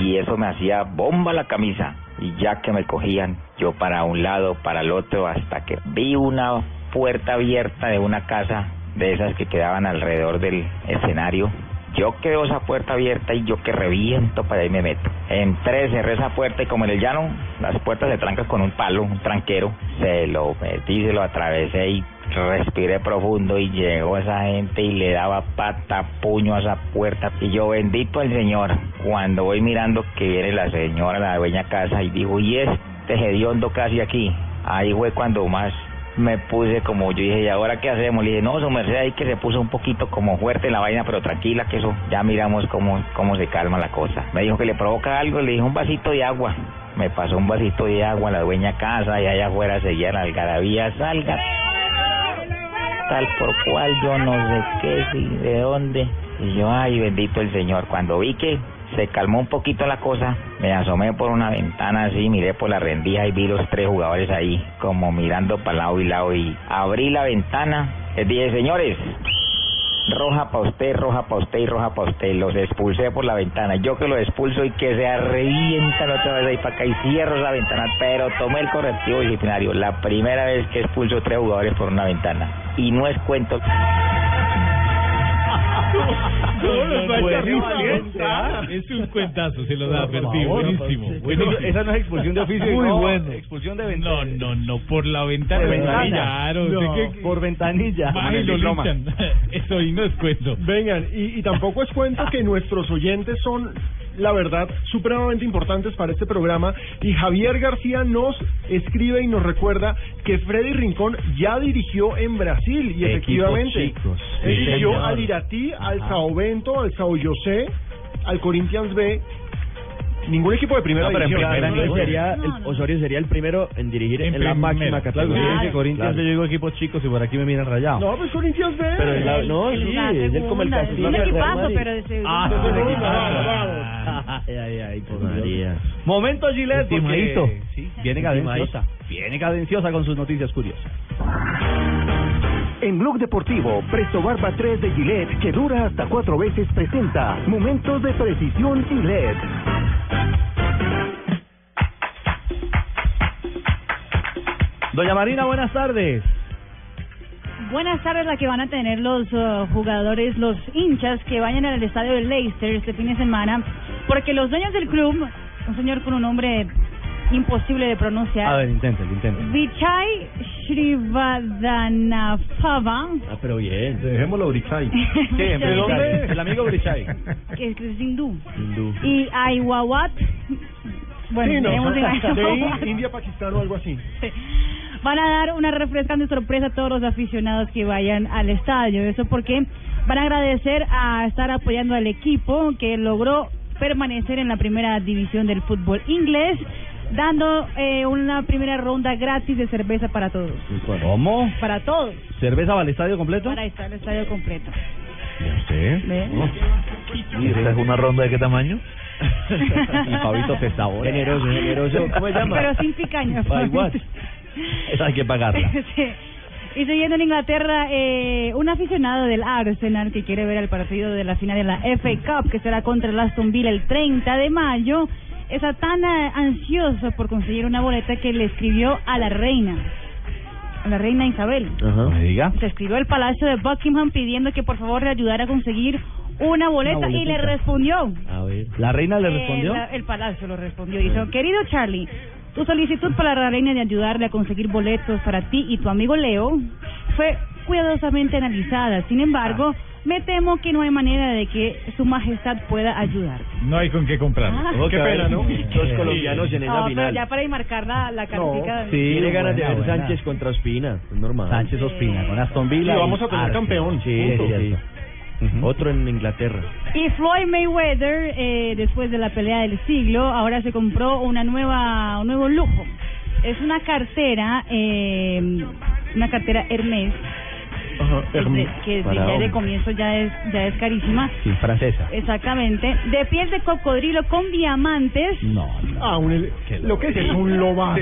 Y eso me hacía bomba la camisa. Y ya que me cogían yo para un lado, para el otro, hasta que vi una puerta abierta de una casa de esas que quedaban alrededor del escenario. Yo quedo esa puerta abierta y yo que reviento para ahí me meto. Entré, cerré esa puerta y como en el llano, las puertas se trancan con un palo, un tranquero. Se lo metí, se lo atravesé y respiré profundo y llegó esa gente y le daba pata, puño a esa puerta. Y yo bendito al Señor. Cuando voy mirando que viene la señora, la dueña casa, y digo, ¿y este hediondo casi aquí? Ahí fue cuando más me puse como yo dije, ¿y ahora qué hacemos? Le dije, no, su merced ahí que se puso un poquito como fuerte la vaina, pero tranquila, que eso ya miramos cómo, cómo se calma la cosa. Me dijo que le provoca algo, le dije un vasito de agua. Me pasó un vasito de agua a la dueña casa y allá afuera seguía la algarabía, salga tal por cual, yo no sé qué, si de dónde. Y yo, ay, bendito el Señor. Cuando vi que se calmó un poquito la cosa, me asomé por una ventana así, miré por la rendija y vi los tres jugadores ahí, como mirando para lado y lado. Y abrí la ventana, les dije, señores, roja para usted, roja para usted y roja para usted. Los expulsé por la ventana. Yo que los expulso y que se revientan otra vez ahí para acá y cierro esa ventana. Pero tomé el correctivo disciplinario. La primera vez que expulso tres jugadores por una ventana. Y no es cuento. Es un cuentazo, se lo da favor, buenísimo. esa no es expulsión de oficio, Muy no, bueno. expulsión de ventana. No, no, no, por la ventana. Por que- por ventanilla. Eso y no es cuento. Vengan, y, y tampoco es cuento que nuestros oyentes son, la verdad, supremamente importantes para este programa. Y Javier García nos escribe y nos recuerda que Freddy Rincón ya dirigió en Brasil. Y efectivamente, sí, dirigió al Iratí, al. Sao Bento, al Sao José, al Corinthians B. Ningún equipo de primera No, pero en división. primera no es sería, el- Osorio sería el primero en dirigir en, la primera. máxima categoría. Claro, que Corinthians Claro. yo digo equipos chicos y por aquí me miran rayado. No, pues Corinthians B. Pero en la- no, sí, es el- como el caso. Es un equipazo, pero de segundo. Ah, es equipazo. Ay, ay, ay, por María. Momento Gillette, porque sí, viene. Sosa. Viene cadenciosa con sus noticias curiosas. En Blog Deportivo, Presto Barba 3 de Gillette, que dura hasta cuatro veces, presenta Momentos de Precisión Gillette. Doña Marina, buenas tardes. Buenas tardes la que van a tener los uh, jugadores, los hinchas que vayan al estadio de Leicester este fin de semana, porque los dueños del club, un señor con un nombre imposible de pronunciar, A ver, inténtelo, inténtelo. Vichai Shrivadhanapava, Ah, pero bien. Dejémoslo Brichai. ¿Qué? ¿De dónde? El amigo Brichai. que es, es hindú, Hindú. y Aiwawat, bueno, Sí, no, veremos en de. India, Pakistán o algo así. van a dar una refrescante sorpresa a todos los aficionados que vayan al estadio. Eso porque van a agradecer a estar apoyando al equipo que logró permanecer en la primera división del fútbol inglés, dando eh, una primera ronda gratis de cerveza para todos. ¿Cómo? Para todos. ¿Cerveza va al estadio completo? Para estar el estadio completo. ¿Usted? ¿Ve? ¿Y esta es una ronda de qué tamaño? y Fabito se sabor. Generoso, generoso. ¿Cómo se llama? Pero sin picaña. Esa hay que pagarla. Sí. Y siguiendo en Inglaterra, eh, un aficionado del Arsenal que quiere ver el partido de la final de la FA Cup, que será contra el Aston Villa el 30 de mayo, está tan eh, ansioso por conseguir una boleta que le escribió a la reina, a la reina Isabel. Ajá. ¿Me diga? Se escribió al Palacio de Buckingham pidiendo que por favor le ayudara a conseguir una boleta y le respondió. A ver. ¿La reina le Eh, respondió? la- el Palacio lo respondió. Dijo, querido Charlie, tu solicitud para la reina de ayudarle a conseguir boletos para ti y tu amigo Leo fue cuidadosamente analizada. Sin embargo, me temo que no hay manera de que su majestad pueda ayudar. No hay con qué comprar. Ah. Qué pena, ¿no? Dos colombianos en esa No, pero final. ya para enmarcar la, la cartica. Sí, tiene ganas de ver. Sánchez contra Ospina. Es normal. Sánchez Ospina con Aston Villa. Y vamos a tener campeón. Sí, punto. sí, sí. Otro en Inglaterra. Y Floyd Mayweather, eh, después de la pelea del siglo, ahora se compró una nueva, un nuevo lujo. Es una cartera, eh, una cartera Hermes, que, de- que Para ya de comienzo ya es, ya es carísima. Sí, francesa. Exactamente. De piel de cocodrilo con diamantes. No, no. Ah, un, lo que es es un lobazo.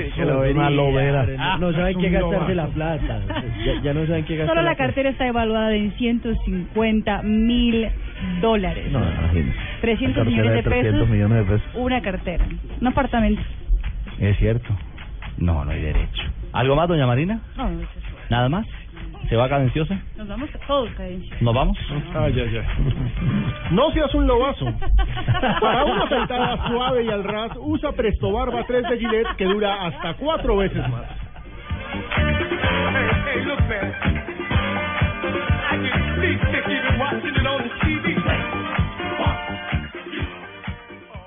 Una lobera. No, no saben qué gastarse lobazo. la plata. Ya, ya no saben qué gastar Solo la cartera está evaluada en 150 mil dólares. No, imagínate. 300 Una cartera millones de 300 pesos. millones de pesos. Una cartera. Un apartamento. Es cierto. No, no hay derecho. ¿Algo más, doña Marina? No, eso es- ¿Nada más? ¿Se va cadenciosa? nos vamos todos, cadencia. ¿Nos vamos? Ay, ay, ay. No seas un lobazo. Para una afeitada suave y al ras, usa Presto Barba 3 de Gillette que dura hasta cuatro veces más.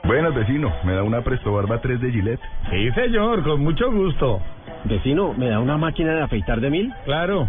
Buenas, vecino. ¿Me da una Presto Barba 3 de Gillette? Sí, señor, con mucho gusto. Vecino, ¿me da una máquina de afeitar de mil? Claro,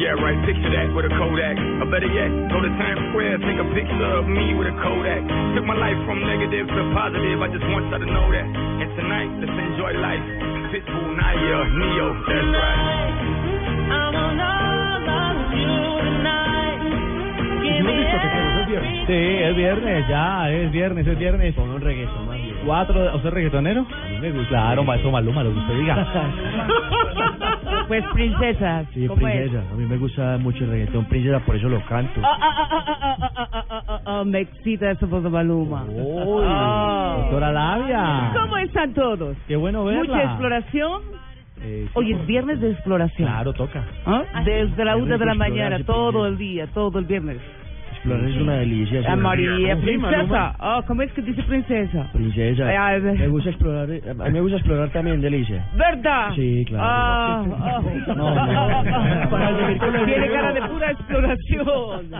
Yeah, right. Picture that with a Kodak. Or better yet, go to Times Square, take a picture of me with a Kodak. Took my life from negative to positive. I just want y'all to know that. And tonight, let's enjoy life. Pitbull, Naya, Neo. That's right. Sí, es viernes, ya, es viernes, es viernes. Pongo un reggaetón más bien. ¿Cuatro? ¿Usted es reggaetonero? Me gusta. Claro, maestro Maluma, lo que usted diga. Pues princesa. Sí, ¿cómo es? princesa. A mí me gusta mucho el reggaetón, princesa, por eso lo canto. Ah, ah, ah, ah, ah, ah, ah, ah, ah, ah, me excita eso por Maluma. Uy, Ah. doctora Labia. ¿Cómo están todos? Qué bueno verla. Mucha exploración. Eh, sí, Hoy es viernes de exploración. Claro, toca. ¿Ah? Desde la una de la mañana, todo el día, todo el viernes. Explorar es una delicia. A sí. María, princesa. Ah, ¿cómo es que dice princesa? Princesa. Ay, ay, Me gusta explorar. eh, A mí me gusta explorar también, delicia. ¿Verdad? Sí, claro. Ah, ah. No, no. Para con el Tiene cara de pura exploración.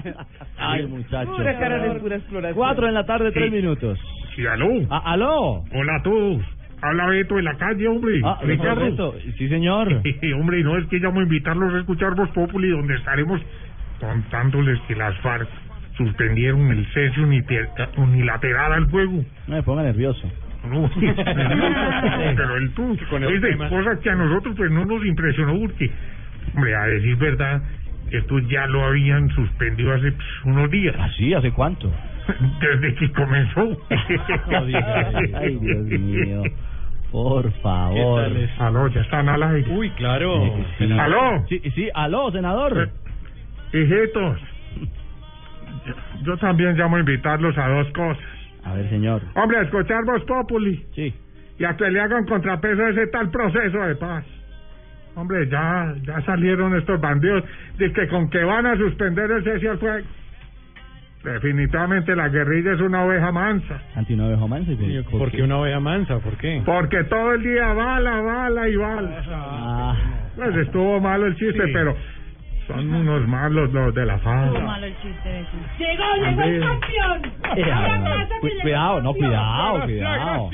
Ay, muchacho. Pura cara de pura exploración. Cuatro en la tarde, tres minutos. Sí, aló. Ah, ¿Aló? Hola a todos. Habla Beto de la calle, hombre. Ah, Ricardo. Beto. Sí, señor. hombre, no es que llamo a invitarlos a escuchar Voz Populi, donde estaremos contándoles que las FARC suspendieron el cese unilateral al fuego. No me ponga nervioso. No, pero el tú, es de cosas que a nosotros pues no nos impresionó porque, hombre, a decir verdad, esto ya lo habían suspendido hace pues, unos días. ¿Así? ¿Hace cuánto? Desde que comenzó. Ay, Dios mío. Por favor. Aló, ya están al aire. Uy, claro. Sí. ¿Aló? Sí, sí, aló, senador. Hijitos, yo, también llamo a invitarlos a dos cosas. A ver, señor. Hombre, a escuchar Voz Populi. Sí. Y a que le hagan contrapeso a ese tal proceso de paz. Hombre, ya, ya salieron estos bandidos de que con que van a suspender el cese al fuego. Definitivamente la guerrilla es una oveja mansa. Anti una oveja mansa. ¿Por, qué una oveja mansa? ¿Por qué? Porque todo el día bala, bala y bala. Ah. Pues estuvo malo el chiste, pero son unos malos los de la ese. Llegó, llegó el campeón. Cu- cuidado, no, cuidado, cuidado.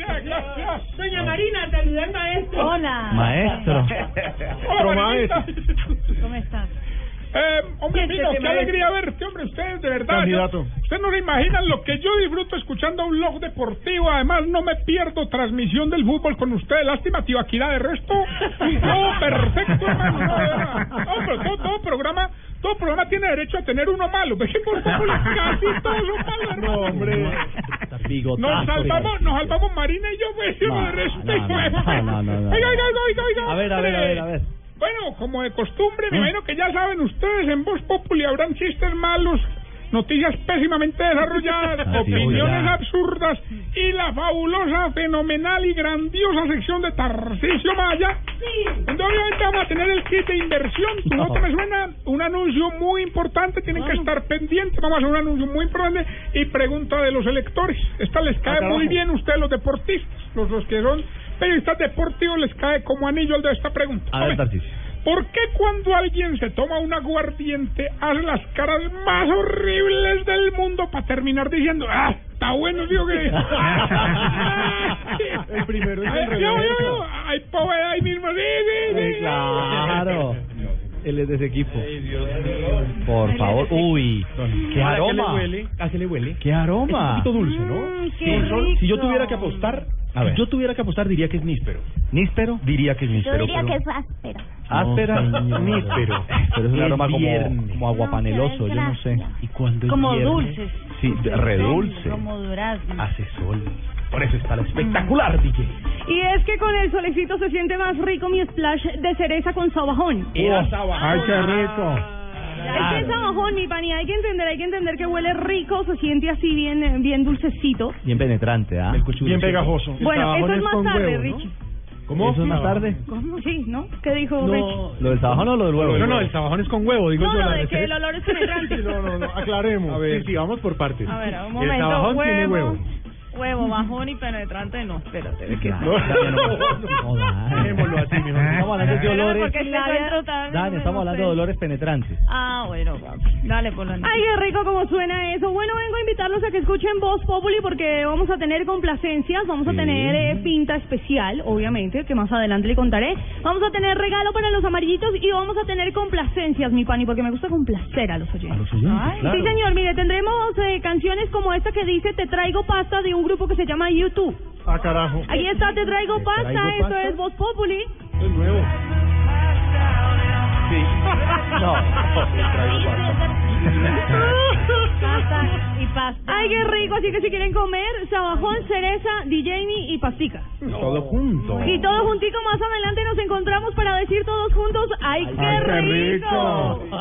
Doña Marina, saludé al maestro. Hola. Maestro. Otro maestro. ¿Cómo estás? Eh, hombre, mío, qué alegría verte, hombre, ustedes, de verdad. Candidato. yo- Ustedes no se imaginan lo que yo disfruto escuchando a un log deportivo. Además, no me pierdo transmisión del fútbol con ustedes. Lástima, Tibaquirá, de resto. Todo perfecto, hermano. no, pero todo, todo programa, todo programa tiene derecho a tener uno malo. Ve que por fútbol casi todos son malos, hermano. No, hombre. Nos salvamos, nos salvamos Marina y yo, pues, No, de resto. no, no, no, no, no, no. Oiga, oiga, oiga, oiga. A ver, a ver, a ver, a ver. Bueno, como de costumbre, me ¿Eh? imagino que ya saben ustedes, en Voz Populi habrán chistes malos, noticias pésimamente desarrolladas, Ah, sí, opiniones ya. absurdas y la fabulosa, fenomenal y grandiosa sección de Tarcisio Maya, donde obviamente vamos a tener el kit de inversión. ¿Tu No. nota me suena? Un anuncio muy importante, tienen que estar pendientes, vamos a hacer un anuncio muy importante y pregunta de los electores. Esta les cae carajo. muy bien a ustedes los deportistas, los, los que son periodistas deportivos les cae como anillo al de esta pregunta. A ver. ¿Por qué cuando alguien se toma un aguardiente hace las caras más horribles del mundo para terminar diciendo, ah, está bueno, digo que... El primero es el Ay, yo, yo, yo, Hay pobreza ahí mismo, sí, sí, sí. Claro. Él es de ese equipo. Por favor. Uy. ¿Qué ¿A qué le aroma? huele? ¿A qué le huele? ¿Qué Es un aroma? poquito dulce, ¿no? Mm, qué Sí, son- si yo rico. tuviera que apostar, A ver. si yo tuviera que apostar diría que es níspero. ¿Níspero? Diría que es Yo níspero. diría pero- que es áspero. Áspera. No, níspero. Pero es un aroma como, como aguapaneloso, yo no sé. Y cuando Como viernes, dulces. Sí, redulce. Como durazno. Hace sol. Por eso está la espectacular, DJ. Y es que con el solecito se siente más rico mi splash de cereza con sabajón. Ay, qué rico. Es que es sabajón, mi pani, hay que entender, hay que entender que huele rico, se siente así bien, eh, bien dulcecito. Bien penetrante, ¿ah? Bien pegajoso. Bueno, eso es más tarde, huevo, ¿no? Richie. ¿Cómo? ¿Eso es más tarde? ¿Cómo? Sí, ¿no? ¿Qué dijo Richie? ¿Lo del sabajón o lo del huevo? No, no, el sabajón es con huevo, digo No, yo. lo la de que el olor es penetrante. No, no, no, aclaremos. A ver, sí, vamos por partes. A ver, un El momento, sabajón tiene huevo. Huevo. Bajón y penetrante, no, espérate. ¿de qué? No, no, no, Dani. Dejémoslo así, mejor. Estamos hablando de olores. Estamos hablando de penetrantes. Ah, bueno. Dale por la Ay, qué rico como suena eso. Bueno, vengo a invitarlos a que escuchen Voz Populi porque vamos a tener complacencias, vamos a tener eh, pinta especial, obviamente, que más adelante le contaré. Vamos a tener regalo para los amarillitos y vamos a tener complacencias, mi pani, porque me gusta complacer a los oyentes. A los oyentes, Ay, claro. Sí, señor, mire, tendremos eh, canciones como esta que dice Te traigo pasta de un grupo que se llama YouTube. Ah, carajo. Aquí está Te traigo pasta, traigo esto pasta? es Voz Populi. Es nuevo. Sí. No, Pasta y pasta. Ay, qué rico, así que si quieren comer, sabajón, cereza, DJini y pastica. Todo junto. Y todo juntico más adelante nos encontramos para decir todos juntos, ¡ay, qué Ay, qué rico! rico.